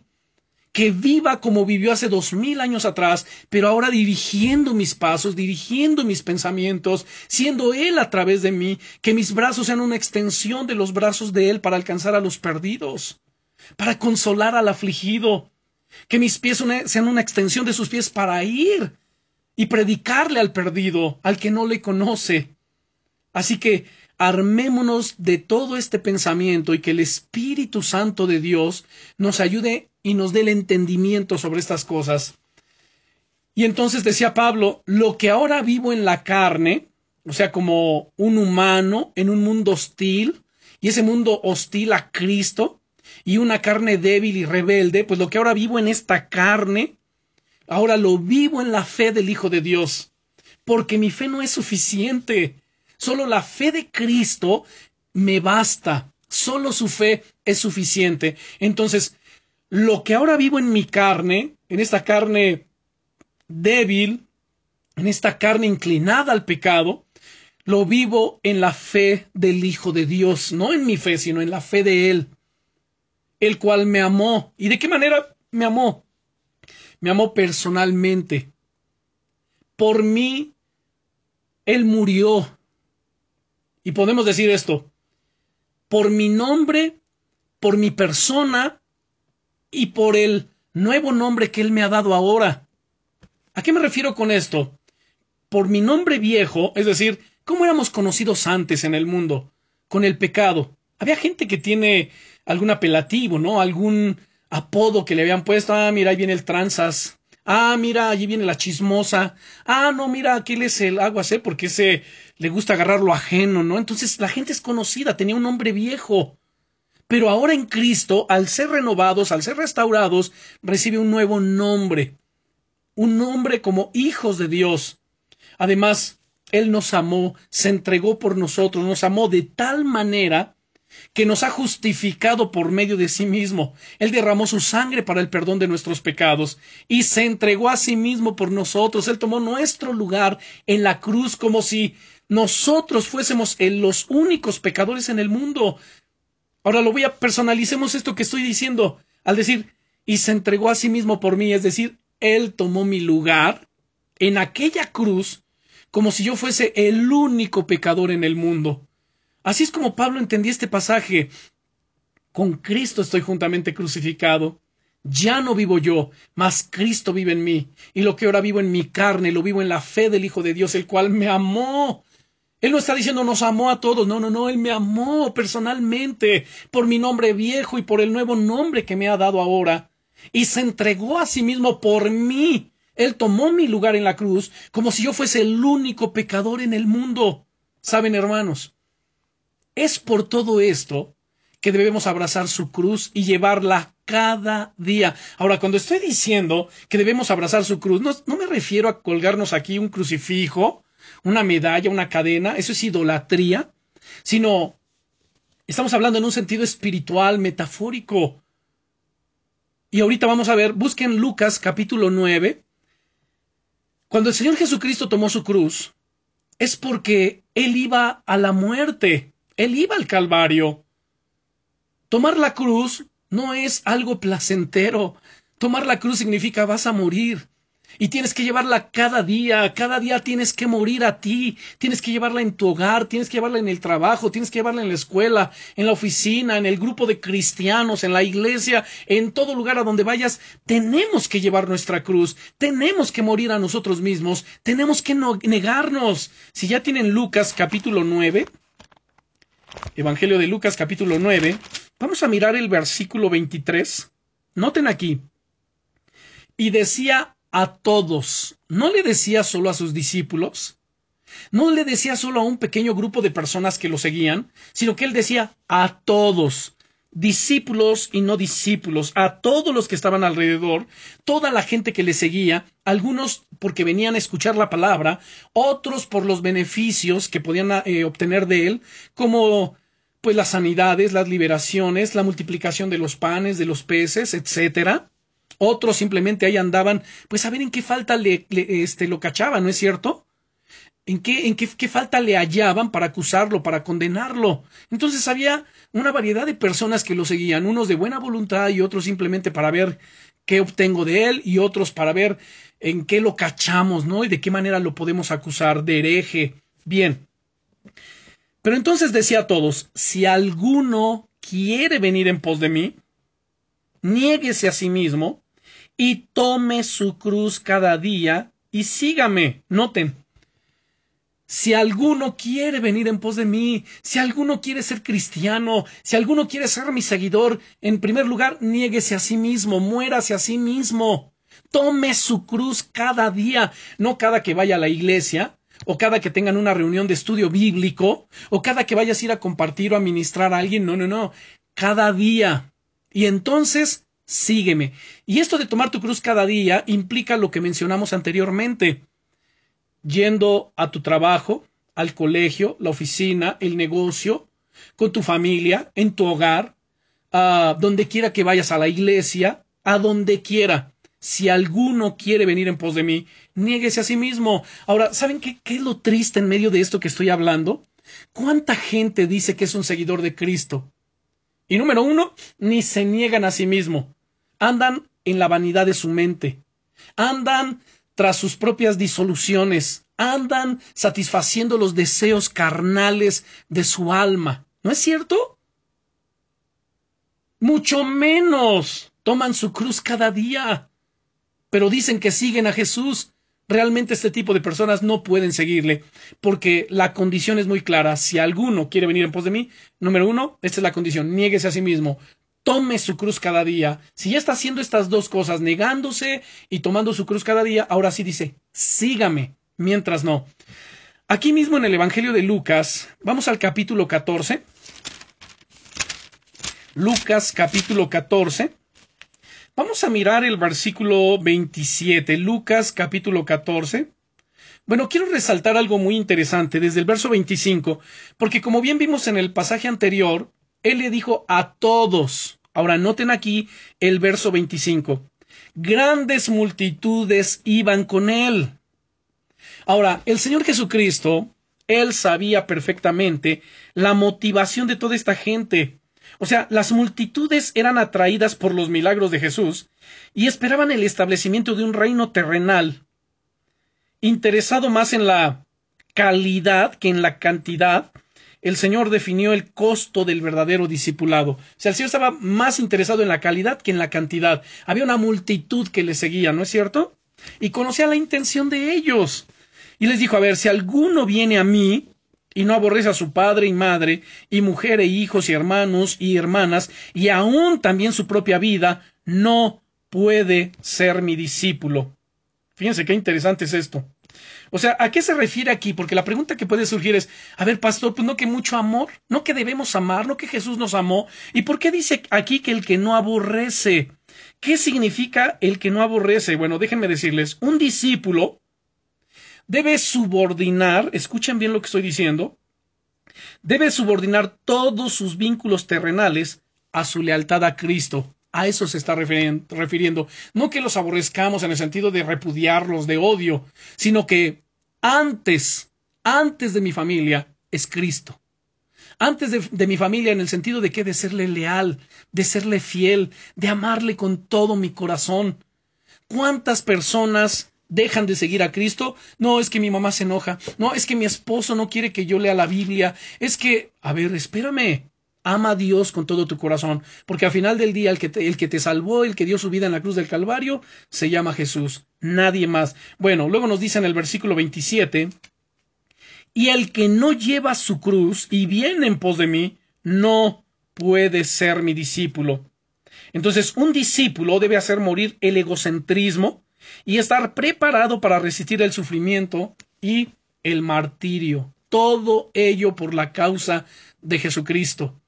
que viva como vivió hace dos mil años atrás, pero ahora dirigiendo mis pasos, dirigiendo mis pensamientos, siendo Él a través de mí, que mis brazos sean una extensión de los brazos de Él para alcanzar a los perdidos, para consolar al afligido, que mis pies sean una extensión de sus pies para ir y predicarle al perdido, al que no le conoce. Así que armémonos de todo este pensamiento y que el Espíritu Santo de Dios nos ayude y nos dé el entendimiento sobre estas cosas. Y entonces decía Pablo, lo que ahora vivo en la carne, o sea, como un humano en un mundo hostil, y ese mundo hostil a Cristo, y una carne débil y rebelde, pues lo que ahora vivo en esta carne, ahora lo vivo en la fe del Hijo de Dios, porque mi fe no es suficiente. Solo la fe de Cristo me basta. Solo su fe es suficiente. Entonces, lo que ahora vivo en mi carne, en esta carne débil, en esta carne inclinada al pecado, lo vivo en la fe del Hijo de Dios, no en mi fe, sino en la fe de Él el cual me amó. ¿Y de qué manera me amó? Me amó personalmente. Por mí, Él murió. Y podemos decir esto, por mi nombre, por mi persona y por el nuevo nombre que Él me ha dado ahora. ¿A qué me refiero con esto? Por mi nombre viejo, es decir, ¿cómo éramos conocidos antes en el mundo? Con el pecado. Había gente que tiene algún apelativo, ¿no? Algún apodo que le habían puesto. Ah, mira, ahí viene el tranzas. Ah, mira, allí viene la chismosa. Ah, no, mira, aquel es el aguas, Porque ese le gusta agarrar lo ajeno, ¿no? Entonces la gente es conocida, tenía un nombre viejo. Pero ahora en Cristo, al ser renovados, al ser restaurados, recibe un nuevo nombre. Un nombre como hijos de Dios. Además, Él nos amó, se entregó por nosotros, nos amó de tal manera que nos ha justificado por medio de sí mismo. Él derramó su sangre para el perdón de nuestros pecados y se entregó a sí mismo por nosotros. Él tomó nuestro lugar en la cruz como si nosotros fuésemos los únicos pecadores en el mundo. Ahora lo voy a personalicemos esto que estoy diciendo al decir y se entregó a sí mismo por mí, es decir, él tomó mi lugar en aquella cruz como si yo fuese el único pecador en el mundo. Así es como Pablo entendía este pasaje. Con Cristo estoy juntamente crucificado. Ya no vivo yo, mas Cristo vive en mí. Y lo que ahora vivo en mi carne, lo vivo en la fe del Hijo de Dios, el cual me amó. Él no está diciendo nos amó a todos, no, no, no, Él me amó personalmente por mi nombre viejo y por el nuevo nombre que me ha dado ahora. Y se entregó a sí mismo por mí. Él tomó mi lugar en la cruz como si yo fuese el único pecador en el mundo. Saben, hermanos, es por todo esto que debemos abrazar su cruz y llevarla cada día. Ahora, cuando estoy diciendo que debemos abrazar su cruz, no, me refiero a colgarnos aquí un crucifijo, una medalla, una cadena, eso es idolatría, sino estamos hablando en un sentido espiritual, metafórico. Y ahorita vamos a ver, busquen Lucas capítulo 9. Cuando el Señor Jesucristo tomó su cruz, es porque Él iba a la muerte, Él iba al Calvario. Tomar la cruz no es algo placentero. Tomar la cruz significa vas a morir. Y tienes que llevarla cada día, cada día tienes que morir a ti, tienes que llevarla en tu hogar, tienes que llevarla en el trabajo, tienes que llevarla en la escuela, en la oficina, en el grupo de cristianos, en la iglesia, en todo lugar a donde vayas, tenemos que llevar nuestra cruz, tenemos que morir a nosotros mismos, tenemos que negarnos. Si ya tienen Lucas capítulo 9, Evangelio de Lucas capítulo 9, Vamos a mirar el versículo 23. Noten aquí. Y decía a todos, no le decía solo a sus discípulos, no le decía solo a un pequeño grupo de personas que lo seguían, sino que él decía a todos, discípulos y no discípulos, a todos los que estaban alrededor, toda la gente que le seguía, algunos porque venían a escuchar la palabra, otros por los beneficios que podían eh, obtener de él, como pues las sanidades, las liberaciones, la multiplicación de los panes, de los peces, etcétera. Otros simplemente ahí andaban, pues a ver en qué falta le, este, lo cachaban, ¿no es cierto? ¿En qué, en qué, falta le hallaban para acusarlo, para condenarlo? Entonces había una variedad de personas que lo seguían, unos de buena voluntad y otros simplemente para ver qué obtengo de él y otros para ver en qué lo cachamos, ¿no? Y de qué manera lo podemos acusar de hereje. Bien. Pero entonces decía a todos, si alguno quiere venir en pos de mí, niéguese a sí mismo y tome su cruz cada día y sígame. Noten, si alguno quiere venir en pos de mí, si alguno quiere ser cristiano, si alguno quiere ser mi seguidor, en primer lugar, niéguese a sí mismo, muérase a sí mismo. Tome su cruz cada día, no cada que vaya a la iglesia, o cada que tengan una reunión de estudio bíblico, o cada que vayas a ir a compartir o a ministrar a alguien, no, no, no, cada día. Y entonces, sígueme. Y esto de tomar tu cruz cada día implica lo que mencionamos anteriormente, yendo a tu trabajo, al colegio, la oficina, el negocio, con tu familia, en tu hogar, a donde quiera que vayas a la iglesia, a donde quiera. Si alguno quiere venir en pos de mí, niéguese a sí mismo. Ahora, ¿saben qué, qué es lo triste en medio de esto que estoy hablando? ¿Cuánta gente dice que es un seguidor de Cristo? Y número uno, ni se niegan a sí mismo. Andan en la vanidad de su mente. Andan tras sus propias disoluciones. Andan satisfaciendo los deseos carnales de su alma. ¿No es cierto? Mucho menos toman su cruz cada día pero dicen que siguen a Jesús. Realmente este tipo de personas no pueden seguirle, porque la condición es muy clara. Si alguno quiere venir en pos de mí, número uno, esta es la condición, niéguese a sí mismo, tome su cruz cada día. Si ya está haciendo estas dos cosas, negándose y tomando su cruz cada día, ahora sí dice, sígame, mientras no. Aquí mismo en el Evangelio de Lucas, vamos al capítulo 14. Lucas capítulo 14. Vamos a mirar el versículo 27, Lucas capítulo 14. Bueno, quiero resaltar algo muy interesante desde el verso 25, porque como bien vimos en el pasaje anterior, él le dijo a todos. Ahora noten aquí el verso 25. Grandes multitudes iban con él. Ahora, el Señor Jesucristo, él sabía perfectamente la motivación de toda esta gente. O sea, las multitudes eran atraídas por los milagros de Jesús y esperaban el establecimiento de un reino terrenal, interesado más en la calidad que en la cantidad, el Señor definió el costo del verdadero discipulado. O sea, el Señor estaba más interesado en la calidad que en la cantidad. Había una multitud que le seguía, ¿no es cierto? Y conocía la intención de ellos. Y les dijo, a ver, si alguno viene a mí y no aborrece a su padre y madre, y mujer e hijos y hermanos y hermanas, y aún también su propia vida, no puede ser mi discípulo. Fíjense qué interesante es esto. O sea, ¿a qué se refiere aquí? Porque la pregunta que puede surgir es, a ver, pastor, pues no que mucho amor, no que debemos amar, no que Jesús nos amó. ¿Y por qué dice aquí que el que no aborrece? ¿Qué significa el que no aborrece? Bueno, déjenme decirles, un discípulo debe subordinar, escuchen bien lo que estoy diciendo, debe subordinar todos sus vínculos terrenales a su lealtad a Cristo. A eso se está refiriendo. No que los aborrezcamos en el sentido de repudiarlos, de odio, sino que antes, antes de mi familia, es Cristo. Antes de, mi familia, en el sentido de que de serle leal, de serle fiel, de amarle con todo mi corazón. ¿Cuántas personas dejan de seguir a Cristo? No, es que mi mamá se enoja. No, es que mi esposo no quiere que yo lea la Biblia. Es que, a ver, espérame. Ama a Dios con todo tu corazón, porque al final del día el que, te, el que te salvó, el que dio su vida en la cruz del Calvario, se llama Jesús, nadie más. Bueno, luego nos dice en el versículo 27, y el que no lleva su cruz y viene en pos de mí, no puede ser mi discípulo. Entonces, un discípulo debe hacer morir el egocentrismo y estar preparado para resistir el sufrimiento y el martirio. Todo ello por la causa de Jesucristo.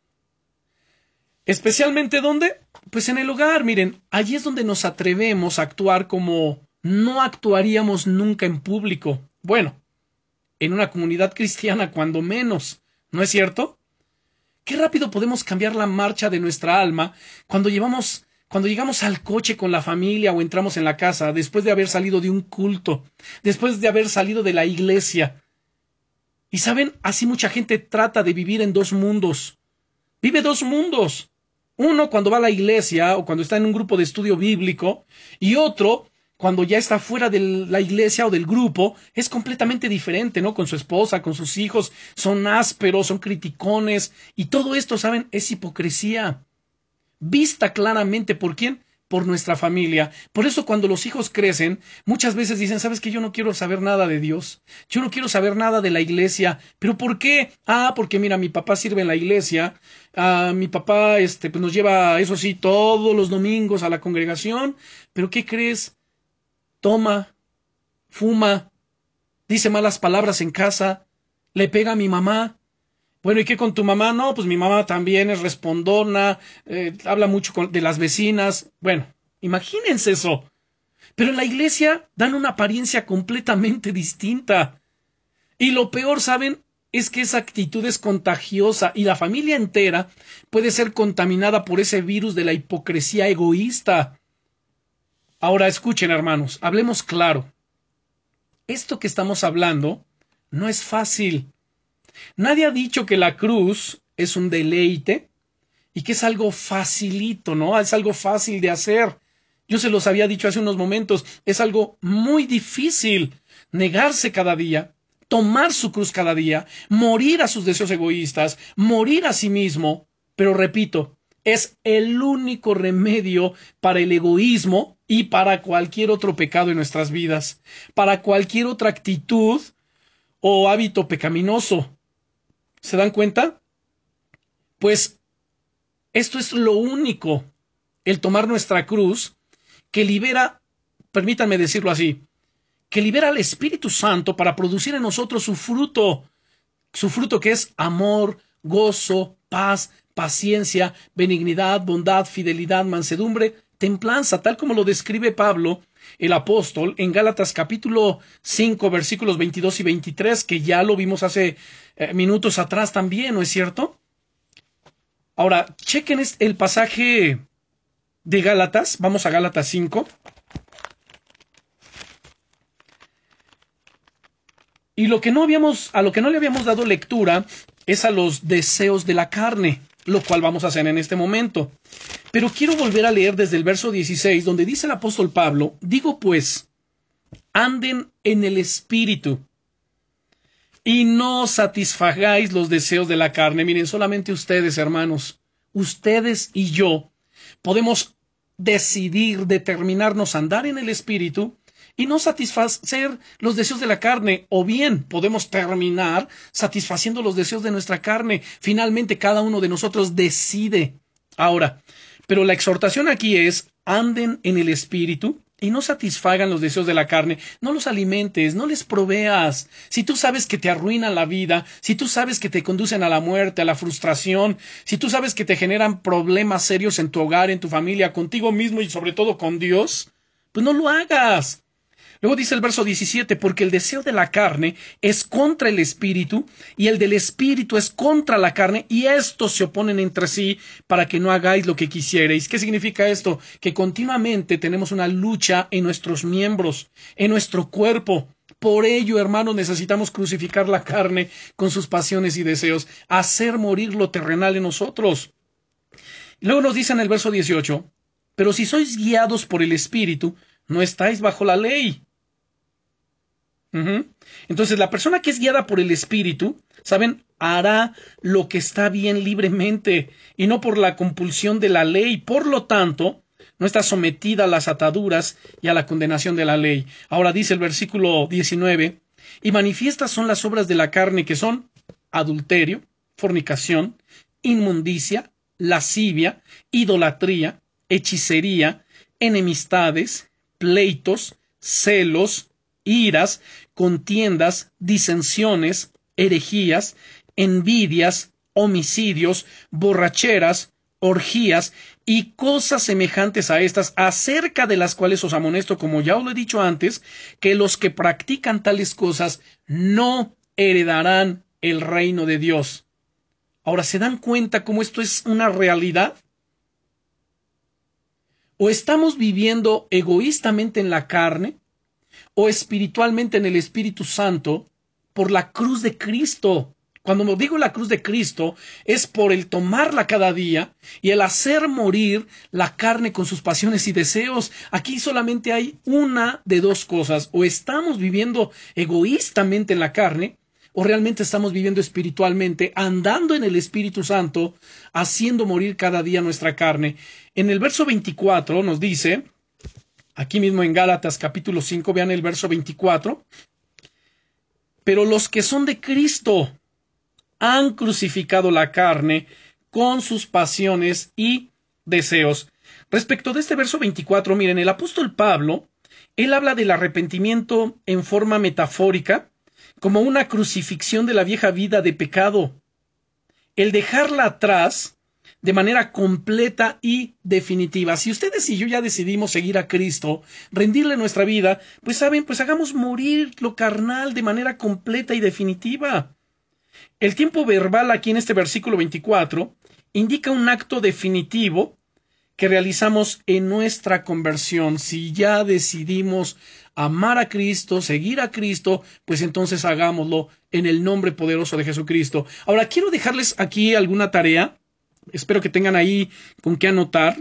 Especialmente dónde? Pues en el hogar, miren, allí es donde nos atrevemos a actuar como no actuaríamos nunca en público. Bueno, en una comunidad cristiana cuando menos, ¿no es cierto? Qué rápido podemos cambiar la marcha de nuestra alma cuando llevamos cuando llegamos al coche con la familia o entramos en la casa después de haber salido de un culto, después de haber salido de la iglesia. Y saben, así mucha gente trata de vivir en dos mundos. Vive dos mundos. Uno cuando va a la iglesia o cuando está en un grupo de estudio bíblico y otro cuando ya está fuera de la iglesia o del grupo es completamente diferente, ¿no? Con su esposa, con sus hijos, son ásperos, son criticones y todo esto, ¿saben? Es hipocresía. Vista claramente por quién? Por nuestra familia. Por eso cuando los hijos crecen, muchas veces dicen, sabes que yo no quiero saber nada de Dios, yo no quiero saber nada de la iglesia, pero ¿por qué? Ah, porque mira, mi papá sirve en la iglesia, ah, mi papá este, pues nos lleva, eso sí, todos los domingos a la congregación, pero ¿qué crees? Toma, fuma, dice malas palabras en casa, le pega a mi mamá, bueno, ¿y qué con tu mamá? No, pues mi mamá también es respondona, eh, habla mucho de las vecinas. Bueno, imagínense eso. Pero en la iglesia dan una apariencia completamente distinta. Y lo peor, ¿saben? Es que esa actitud es contagiosa y la familia entera puede ser contaminada por ese virus de la hipocresía egoísta. Ahora escuchen, hermanos, hablemos claro. Esto que estamos hablando no es fácil. Nadie ha dicho que la cruz es un deleite y que es algo facilito, ¿no? Es algo fácil de hacer. Yo se los había dicho hace unos momentos, es algo muy difícil negarse cada día, tomar su cruz cada día, morir a sus deseos egoístas, morir a sí mismo, pero repito, es el único remedio para el egoísmo y para cualquier otro pecado en nuestras vidas, para cualquier otra actitud o hábito pecaminoso. ¿Se dan cuenta? Pues esto es lo único, el tomar nuestra cruz, que libera, permítanme decirlo así, que libera al Espíritu Santo para producir en nosotros su fruto, su fruto que es amor, gozo, paz, paciencia, benignidad, bondad, fidelidad, mansedumbre, templanza, tal como lo describe Pablo, el apóstol, en Gálatas capítulo 5, versículos 22 y 23, que ya lo vimos hace eh, minutos atrás también, ¿no es cierto? Ahora, chequen el pasaje de Gálatas, vamos a Gálatas 5. Y lo que no habíamos, a lo que no le habíamos dado lectura es a los deseos de la carne, lo cual vamos a hacer en este momento. Pero quiero volver a leer desde el verso 16, donde dice el apóstol Pablo, digo pues, anden en el espíritu, y no satisfagáis los deseos de la carne. Miren, solamente ustedes, hermanos, ustedes y yo podemos decidir, determinarnos andar en el Espíritu y no satisfacer los deseos de la carne, o bien podemos terminar satisfaciendo los deseos de nuestra carne. Finalmente, cada uno de nosotros decide. Ahora, pero la exhortación aquí es anden en el Espíritu y no satisfagan los deseos de la carne, no los alimentes, no les proveas. Si tú sabes que te arruinan la vida, si tú sabes que te conducen a la muerte, a la frustración, si tú sabes que te generan problemas serios en tu hogar, en tu familia, contigo mismo y sobre todo con Dios, pues no lo hagas. Luego dice el verso 17, porque el deseo de la carne es contra el espíritu y el del espíritu es contra la carne y estos se oponen entre sí para que no hagáis lo que quisierais. ¿Qué significa esto? Que continuamente tenemos una lucha en nuestros miembros, en nuestro cuerpo. Por ello, hermanos, necesitamos crucificar la carne con sus pasiones y deseos, hacer morir lo terrenal en nosotros. Luego nos dice en el verso 18, pero si sois guiados por el Espíritu, no estáis bajo la ley. Entonces, la persona que es guiada por el Espíritu, ¿saben? Hará lo que está bien libremente y no por la compulsión de la ley. Por lo tanto, no está sometida a las ataduras y a la condenación de la ley. Ahora dice el versículo 19, y manifiestas son las obras de la carne que son adulterio, fornicación, inmundicia, lascivia, idolatría, hechicería, enemistades, pleitos, celos, iras, contiendas, disensiones, herejías, envidias, homicidios, borracheras, orgías y cosas semejantes a estas, acerca de las cuales os amonesto, como ya os lo he dicho antes, que los que practican tales cosas no heredarán el reino de Dios. Ahora, ¿se dan cuenta cómo esto es una realidad? ¿O estamos viviendo egoístamente en la carne? O espiritualmente en el Espíritu Santo por la cruz de Cristo. Cuando me digo la cruz de Cristo, es por el tomarla cada día y el hacer morir la carne con sus pasiones y deseos. Aquí solamente hay una de dos cosas. O estamos viviendo egoístamente en la carne, o realmente estamos viviendo espiritualmente, andando en el Espíritu Santo, haciendo morir cada día nuestra carne. En el verso 24 nos dice, Aquí mismo en Gálatas capítulo 5, vean el verso 24. Pero los que son de Cristo han crucificado la carne con sus pasiones y deseos. Respecto de este verso 24, miren, el apóstol Pablo, él habla del arrepentimiento en forma metafórica, como una crucifixión de la vieja vida de pecado. El dejarla atrás de manera completa y definitiva. Si ustedes y yo ya decidimos seguir a Cristo, rendirle nuestra vida, pues saben, pues hagamos morir lo carnal de manera completa y definitiva. El tiempo verbal aquí en este versículo 24 indica un acto definitivo que realizamos en nuestra conversión. Si ya decidimos amar a Cristo, seguir a Cristo, pues entonces hagámoslo en el nombre poderoso de Jesucristo. Ahora quiero dejarles aquí alguna tarea Espero que tengan ahí con qué anotar.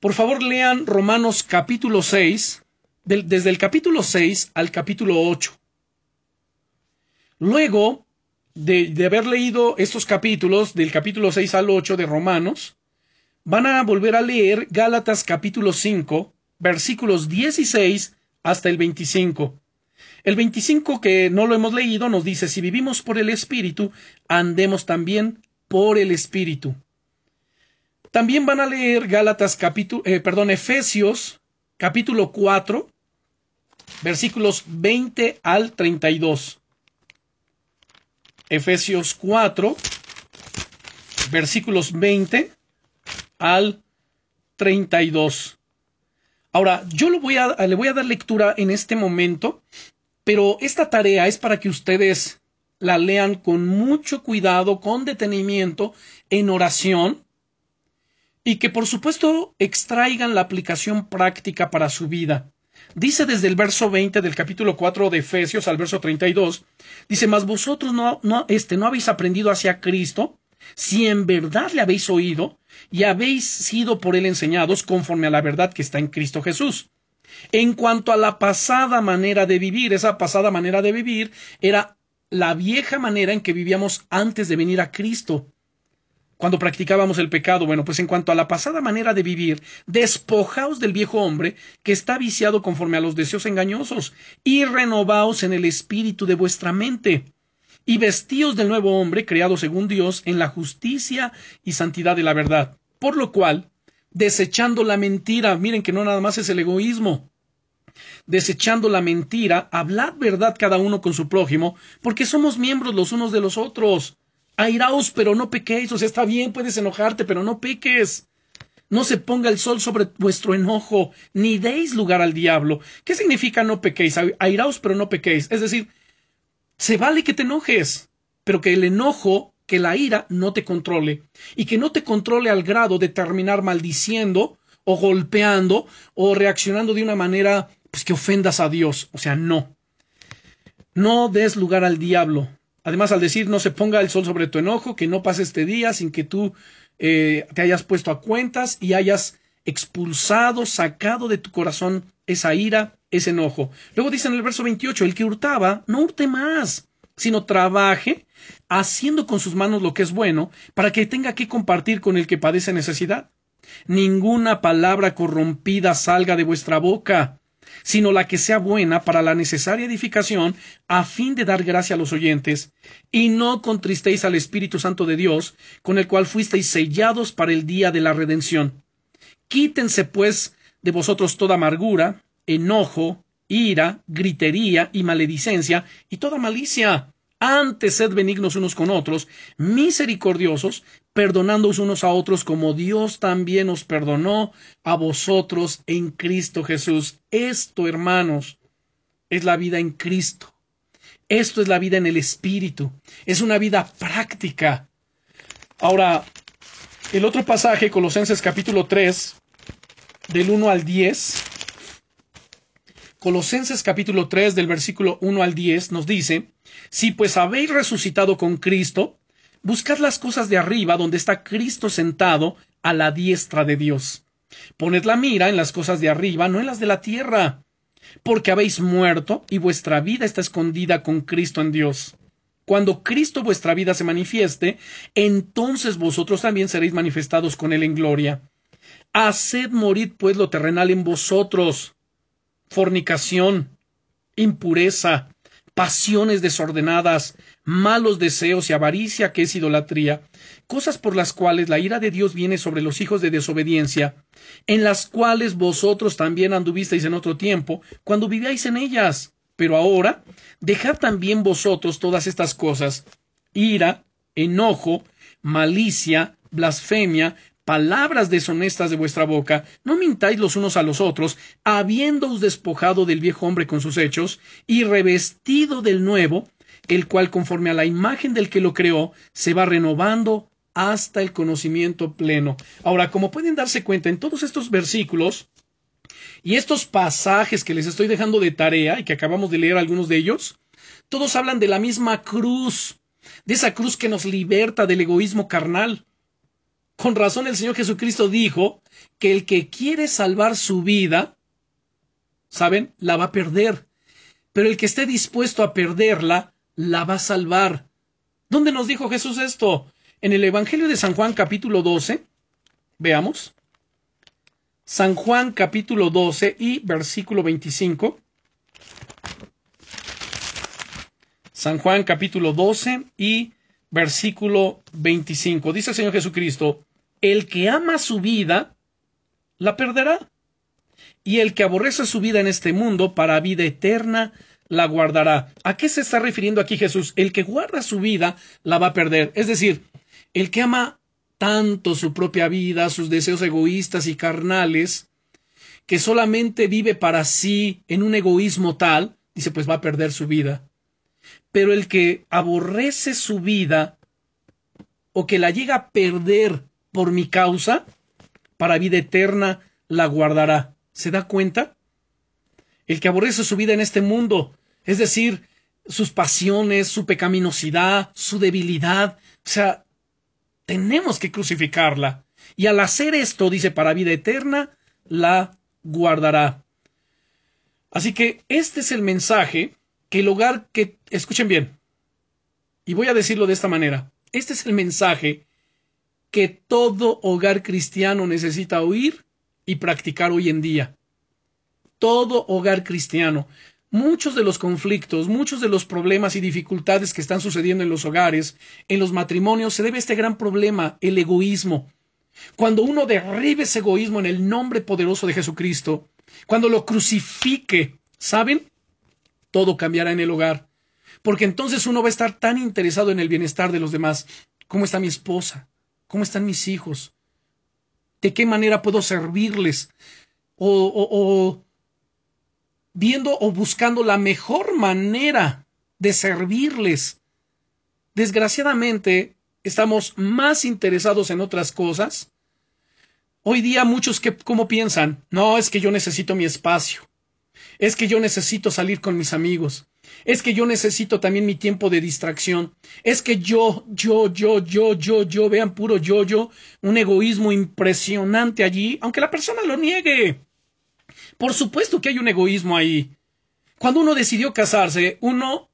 Por favor, lean Romanos capítulo 6, desde el capítulo 6 al capítulo 8. Luego de, de, haber leído estos capítulos, del capítulo 6 al 8 de Romanos, van a volver a leer Gálatas capítulo 5, versículos 16 hasta el 25. El 25 que no lo hemos leído nos dice, si vivimos por el Espíritu, andemos también por el Espíritu. También van a leer Gálatas capítulo, eh, perdón, Efesios capítulo 4, versículos 20 al 32. Efesios 4, versículos 20 al 32. Ahora, yo lo voy a, le voy a dar lectura en este momento, pero esta tarea es para que ustedes la lean con mucho cuidado, con detenimiento, en oración, y que por supuesto extraigan la aplicación práctica para su vida. Dice desde el verso 20 del capítulo 4 de Efesios al verso 32, dice, mas vosotros no, no, este, no habéis aprendido hacia Cristo, si en verdad le habéis oído y habéis sido por él enseñados conforme a la verdad que está en Cristo Jesús. En cuanto a la pasada manera de vivir, esa pasada manera de vivir era la vieja manera en que vivíamos antes de venir a Cristo cuando practicábamos el pecado. Bueno, pues en cuanto a la pasada manera de vivir, despojaos del viejo hombre que está viciado conforme a los deseos engañosos, y renovaos en el espíritu de vuestra mente, y vestíos del nuevo hombre creado según Dios en la justicia y santidad de la verdad. Por lo cual, desechando la mentira, miren que no nada más es el egoísmo, desechando la mentira, hablad verdad cada uno con su prójimo, porque somos miembros los unos de los otros. Airaos, pero no pequéis. O sea, está bien, puedes enojarte, pero no peques. No se ponga el sol sobre vuestro enojo, ni deis lugar al diablo. ¿Qué significa no pequéis? Airaos, pero no pequéis. Es decir, se vale que te enojes, pero que el enojo, que la ira no te controle. Y que no te controle al grado de terminar maldiciendo, o golpeando, o reaccionando de una manera pues, que ofendas a Dios. O sea, no. No des lugar al diablo. Además, al decir no se ponga el sol sobre tu enojo, que no pase este día sin que tú eh, te hayas puesto a cuentas y hayas expulsado, sacado de tu corazón esa ira, ese enojo. Luego dice en el verso 28, el que hurtaba, no hurte más, sino trabaje haciendo con sus manos lo que es bueno, para que tenga que compartir con el que padece necesidad. Ninguna palabra corrompida salga de vuestra boca, sino la que sea buena para la necesaria edificación, a fin de dar gracia a los oyentes, y no contristéis al Espíritu Santo de Dios, con el cual fuisteis sellados para el día de la redención. Quítense, pues, de vosotros toda amargura, enojo, ira, gritería y maledicencia, y toda malicia antes sed benignos unos con otros, misericordiosos, perdonándoos unos a otros como Dios también os perdonó a vosotros en Cristo Jesús. Esto, hermanos, es la vida en Cristo. Esto es la vida en el Espíritu. Es una vida práctica. Ahora, el otro pasaje, Colosenses capítulo 3, del 1 al 10. Colosenses capítulo 3 del versículo 1 al 10 nos dice, si pues habéis resucitado con Cristo, buscad las cosas de arriba donde está Cristo sentado a la diestra de Dios. Poned la mira en las cosas de arriba, no en las de la tierra, porque habéis muerto y vuestra vida está escondida con Cristo en Dios. Cuando Cristo vuestra vida se manifieste, entonces vosotros también seréis manifestados con Él en gloria. Haced morir pues lo terrenal en vosotros, fornicación, impureza, pasiones desordenadas, malos deseos y avaricia que es idolatría, cosas por las cuales la ira de Dios viene sobre los hijos de desobediencia, en las cuales vosotros también anduvisteis en otro tiempo, cuando vivíais en ellas. Pero ahora, dejad también vosotros todas estas cosas, ira, enojo, malicia, blasfemia, palabras deshonestas de vuestra boca, no mintáis los unos a los otros, habiéndoos despojado del viejo hombre con sus hechos, y revestido del nuevo, el cual conforme a la imagen del que lo creó, se va renovando hasta el conocimiento pleno. Ahora, como pueden darse cuenta, en todos estos versículos y estos pasajes que les estoy dejando de tarea y que acabamos de leer algunos de ellos, todos hablan de la misma cruz, de esa cruz que nos liberta del egoísmo carnal, con razón el Señor Jesucristo dijo que el que quiere salvar su vida, ¿saben? La va a perder. Pero el que esté dispuesto a perderla, la va a salvar. ¿Dónde nos dijo Jesús esto? En el Evangelio de San Juan capítulo 12. Veamos. San Juan capítulo 12 y versículo 25. San Juan capítulo 12 y versículo 25. Dice el Señor Jesucristo, el que ama su vida, la perderá. Y el que aborrece su vida en este mundo, para vida eterna, la guardará. ¿A qué se está refiriendo aquí Jesús? El que guarda su vida, la va a perder. Es decir, el que ama tanto su propia vida, sus deseos egoístas y carnales, que solamente vive para sí en un egoísmo tal, dice, pues va a perder su vida pero el que aborrece su vida o que la llega a perder por mi causa, para vida eterna la guardará. ¿Se da cuenta? El que aborrece su vida en este mundo, es decir, sus pasiones, su pecaminosidad, su debilidad, o sea, tenemos que crucificarla. Y al hacer esto, dice, para vida eterna, la guardará. Así que este es el mensaje que el hogar que, escuchen bien, Y voy a decirlo de esta manera. Este es el mensaje que todo hogar cristiano necesita oír y practicar hoy en día. Todo hogar cristiano. Muchos de los conflictos, muchos de los problemas y dificultades que están sucediendo en los hogares, en los matrimonios, se debe a este gran problema, el egoísmo. Cuando uno derribe ese egoísmo en el nombre poderoso de Jesucristo, cuando lo crucifique, ¿saben? Todo cambiará en el hogar. Porque entonces uno va a estar tan interesado en el bienestar de los demás. ¿Cómo está mi esposa? ¿Cómo están mis hijos? ¿De qué manera puedo servirles? O, o, viendo o buscando la mejor manera de servirles. Desgraciadamente, estamos más interesados en otras cosas. Hoy día muchos que, ¿cómo piensan? No, es que yo necesito mi espacio. Es que yo necesito salir con mis amigos. Es que yo necesito también mi tiempo de distracción. Es que yo, yo, yo, yo, yo, yo, vean puro yo, yo, un egoísmo impresionante allí, aunque la persona lo niegue. Por supuesto que hay un egoísmo ahí. Cuando uno decidió casarse, uno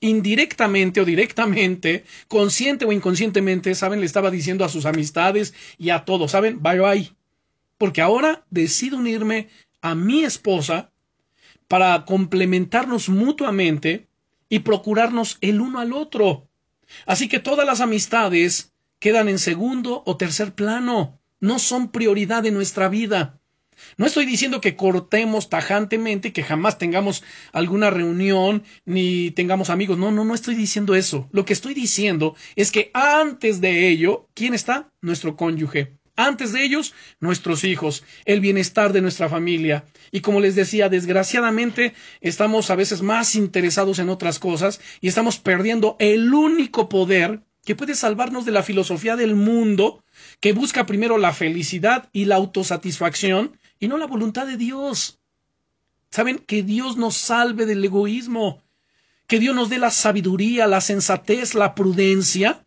indirectamente o directamente, consciente o inconscientemente, saben, le estaba diciendo a sus amistades y a todos, saben, bye bye. Porque ahora decido unirme a mi esposa para complementarnos mutuamente y procurarnos el uno al otro. Así que todas las amistades quedan en segundo o tercer plano, no son prioridad de nuestra vida. No estoy diciendo que cortemos tajantemente, que jamás tengamos alguna reunión ni tengamos amigos. No, no, no estoy diciendo eso. Lo que estoy diciendo es que antes de ello, ¿quién está? Nuestro cónyuge. Antes de ellos, nuestros hijos, el bienestar de nuestra familia. Y como les decía, desgraciadamente estamos a veces más interesados en otras cosas y estamos perdiendo el único poder que puede salvarnos de la filosofía del mundo que busca primero la felicidad y la autosatisfacción y no la voluntad de Dios. Saben que Dios nos salve del egoísmo, que Dios nos dé la sabiduría, la sensatez, la prudencia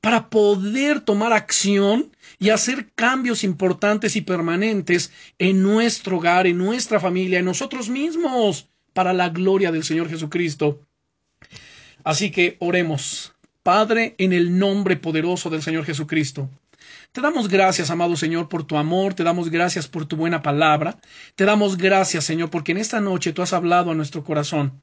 para poder tomar acción y hacer cambios importantes y permanentes en nuestro hogar, en nuestra familia, en nosotros mismos, para la gloria del Señor Jesucristo. Así que oremos. Padre, en el nombre poderoso del Señor Jesucristo. Te damos gracias, amado Señor, por tu amor, te damos gracias por tu buena palabra, te damos gracias, Señor, porque en esta noche tú has hablado a nuestro corazón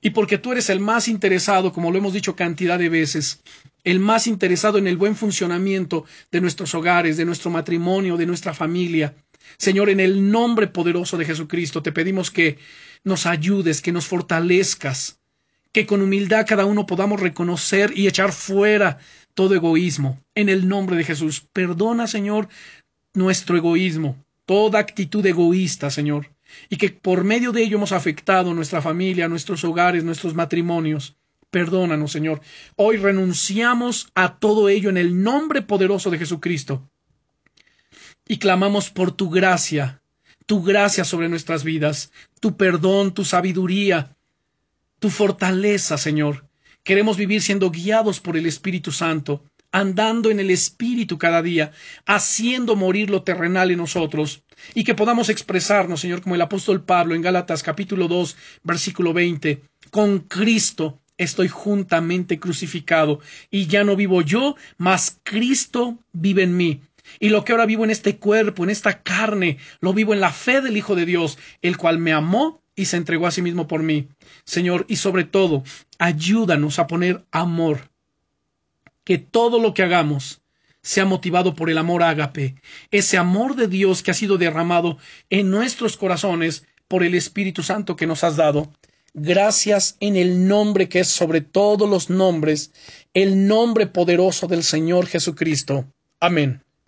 y porque tú eres el más interesado, como lo hemos dicho cantidad de veces, el más interesado en el buen funcionamiento de nuestros hogares, de nuestro matrimonio, de nuestra familia. Señor, en el nombre poderoso de Jesucristo, te pedimos que nos ayudes, que nos fortalezcas, que con humildad cada uno podamos reconocer y echar fuera todo egoísmo. En el nombre de Jesús, perdona, Señor, nuestro egoísmo, toda actitud egoísta, Señor y que por medio de ello hemos afectado nuestra familia, nuestros hogares, nuestros matrimonios. Perdónanos, Señor. Hoy renunciamos a todo ello en el nombre poderoso de Jesucristo y clamamos por tu gracia, tu gracia sobre nuestras vidas, tu perdón, tu sabiduría, tu fortaleza, Señor. Queremos vivir siendo guiados por el Espíritu Santo, andando en el Espíritu cada día, haciendo morir lo terrenal en nosotros, y que podamos expresarnos, Señor, como el apóstol Pablo en Gálatas capítulo 2, versículo 20, con Cristo estoy juntamente crucificado, y ya no vivo yo, mas Cristo vive en mí. Y lo que ahora vivo en este cuerpo, en esta carne, lo vivo en la fe del Hijo de Dios, el cual me amó y se entregó a sí mismo por mí. Señor, y sobre todo, ayúdanos a poner amor que todo lo que hagamos sea motivado por el amor ágape, ese amor de Dios que ha sido derramado en nuestros corazones por el Espíritu Santo que nos has dado. Gracias en el nombre que es sobre todos los nombres, el nombre poderoso del Señor Jesucristo. Amén.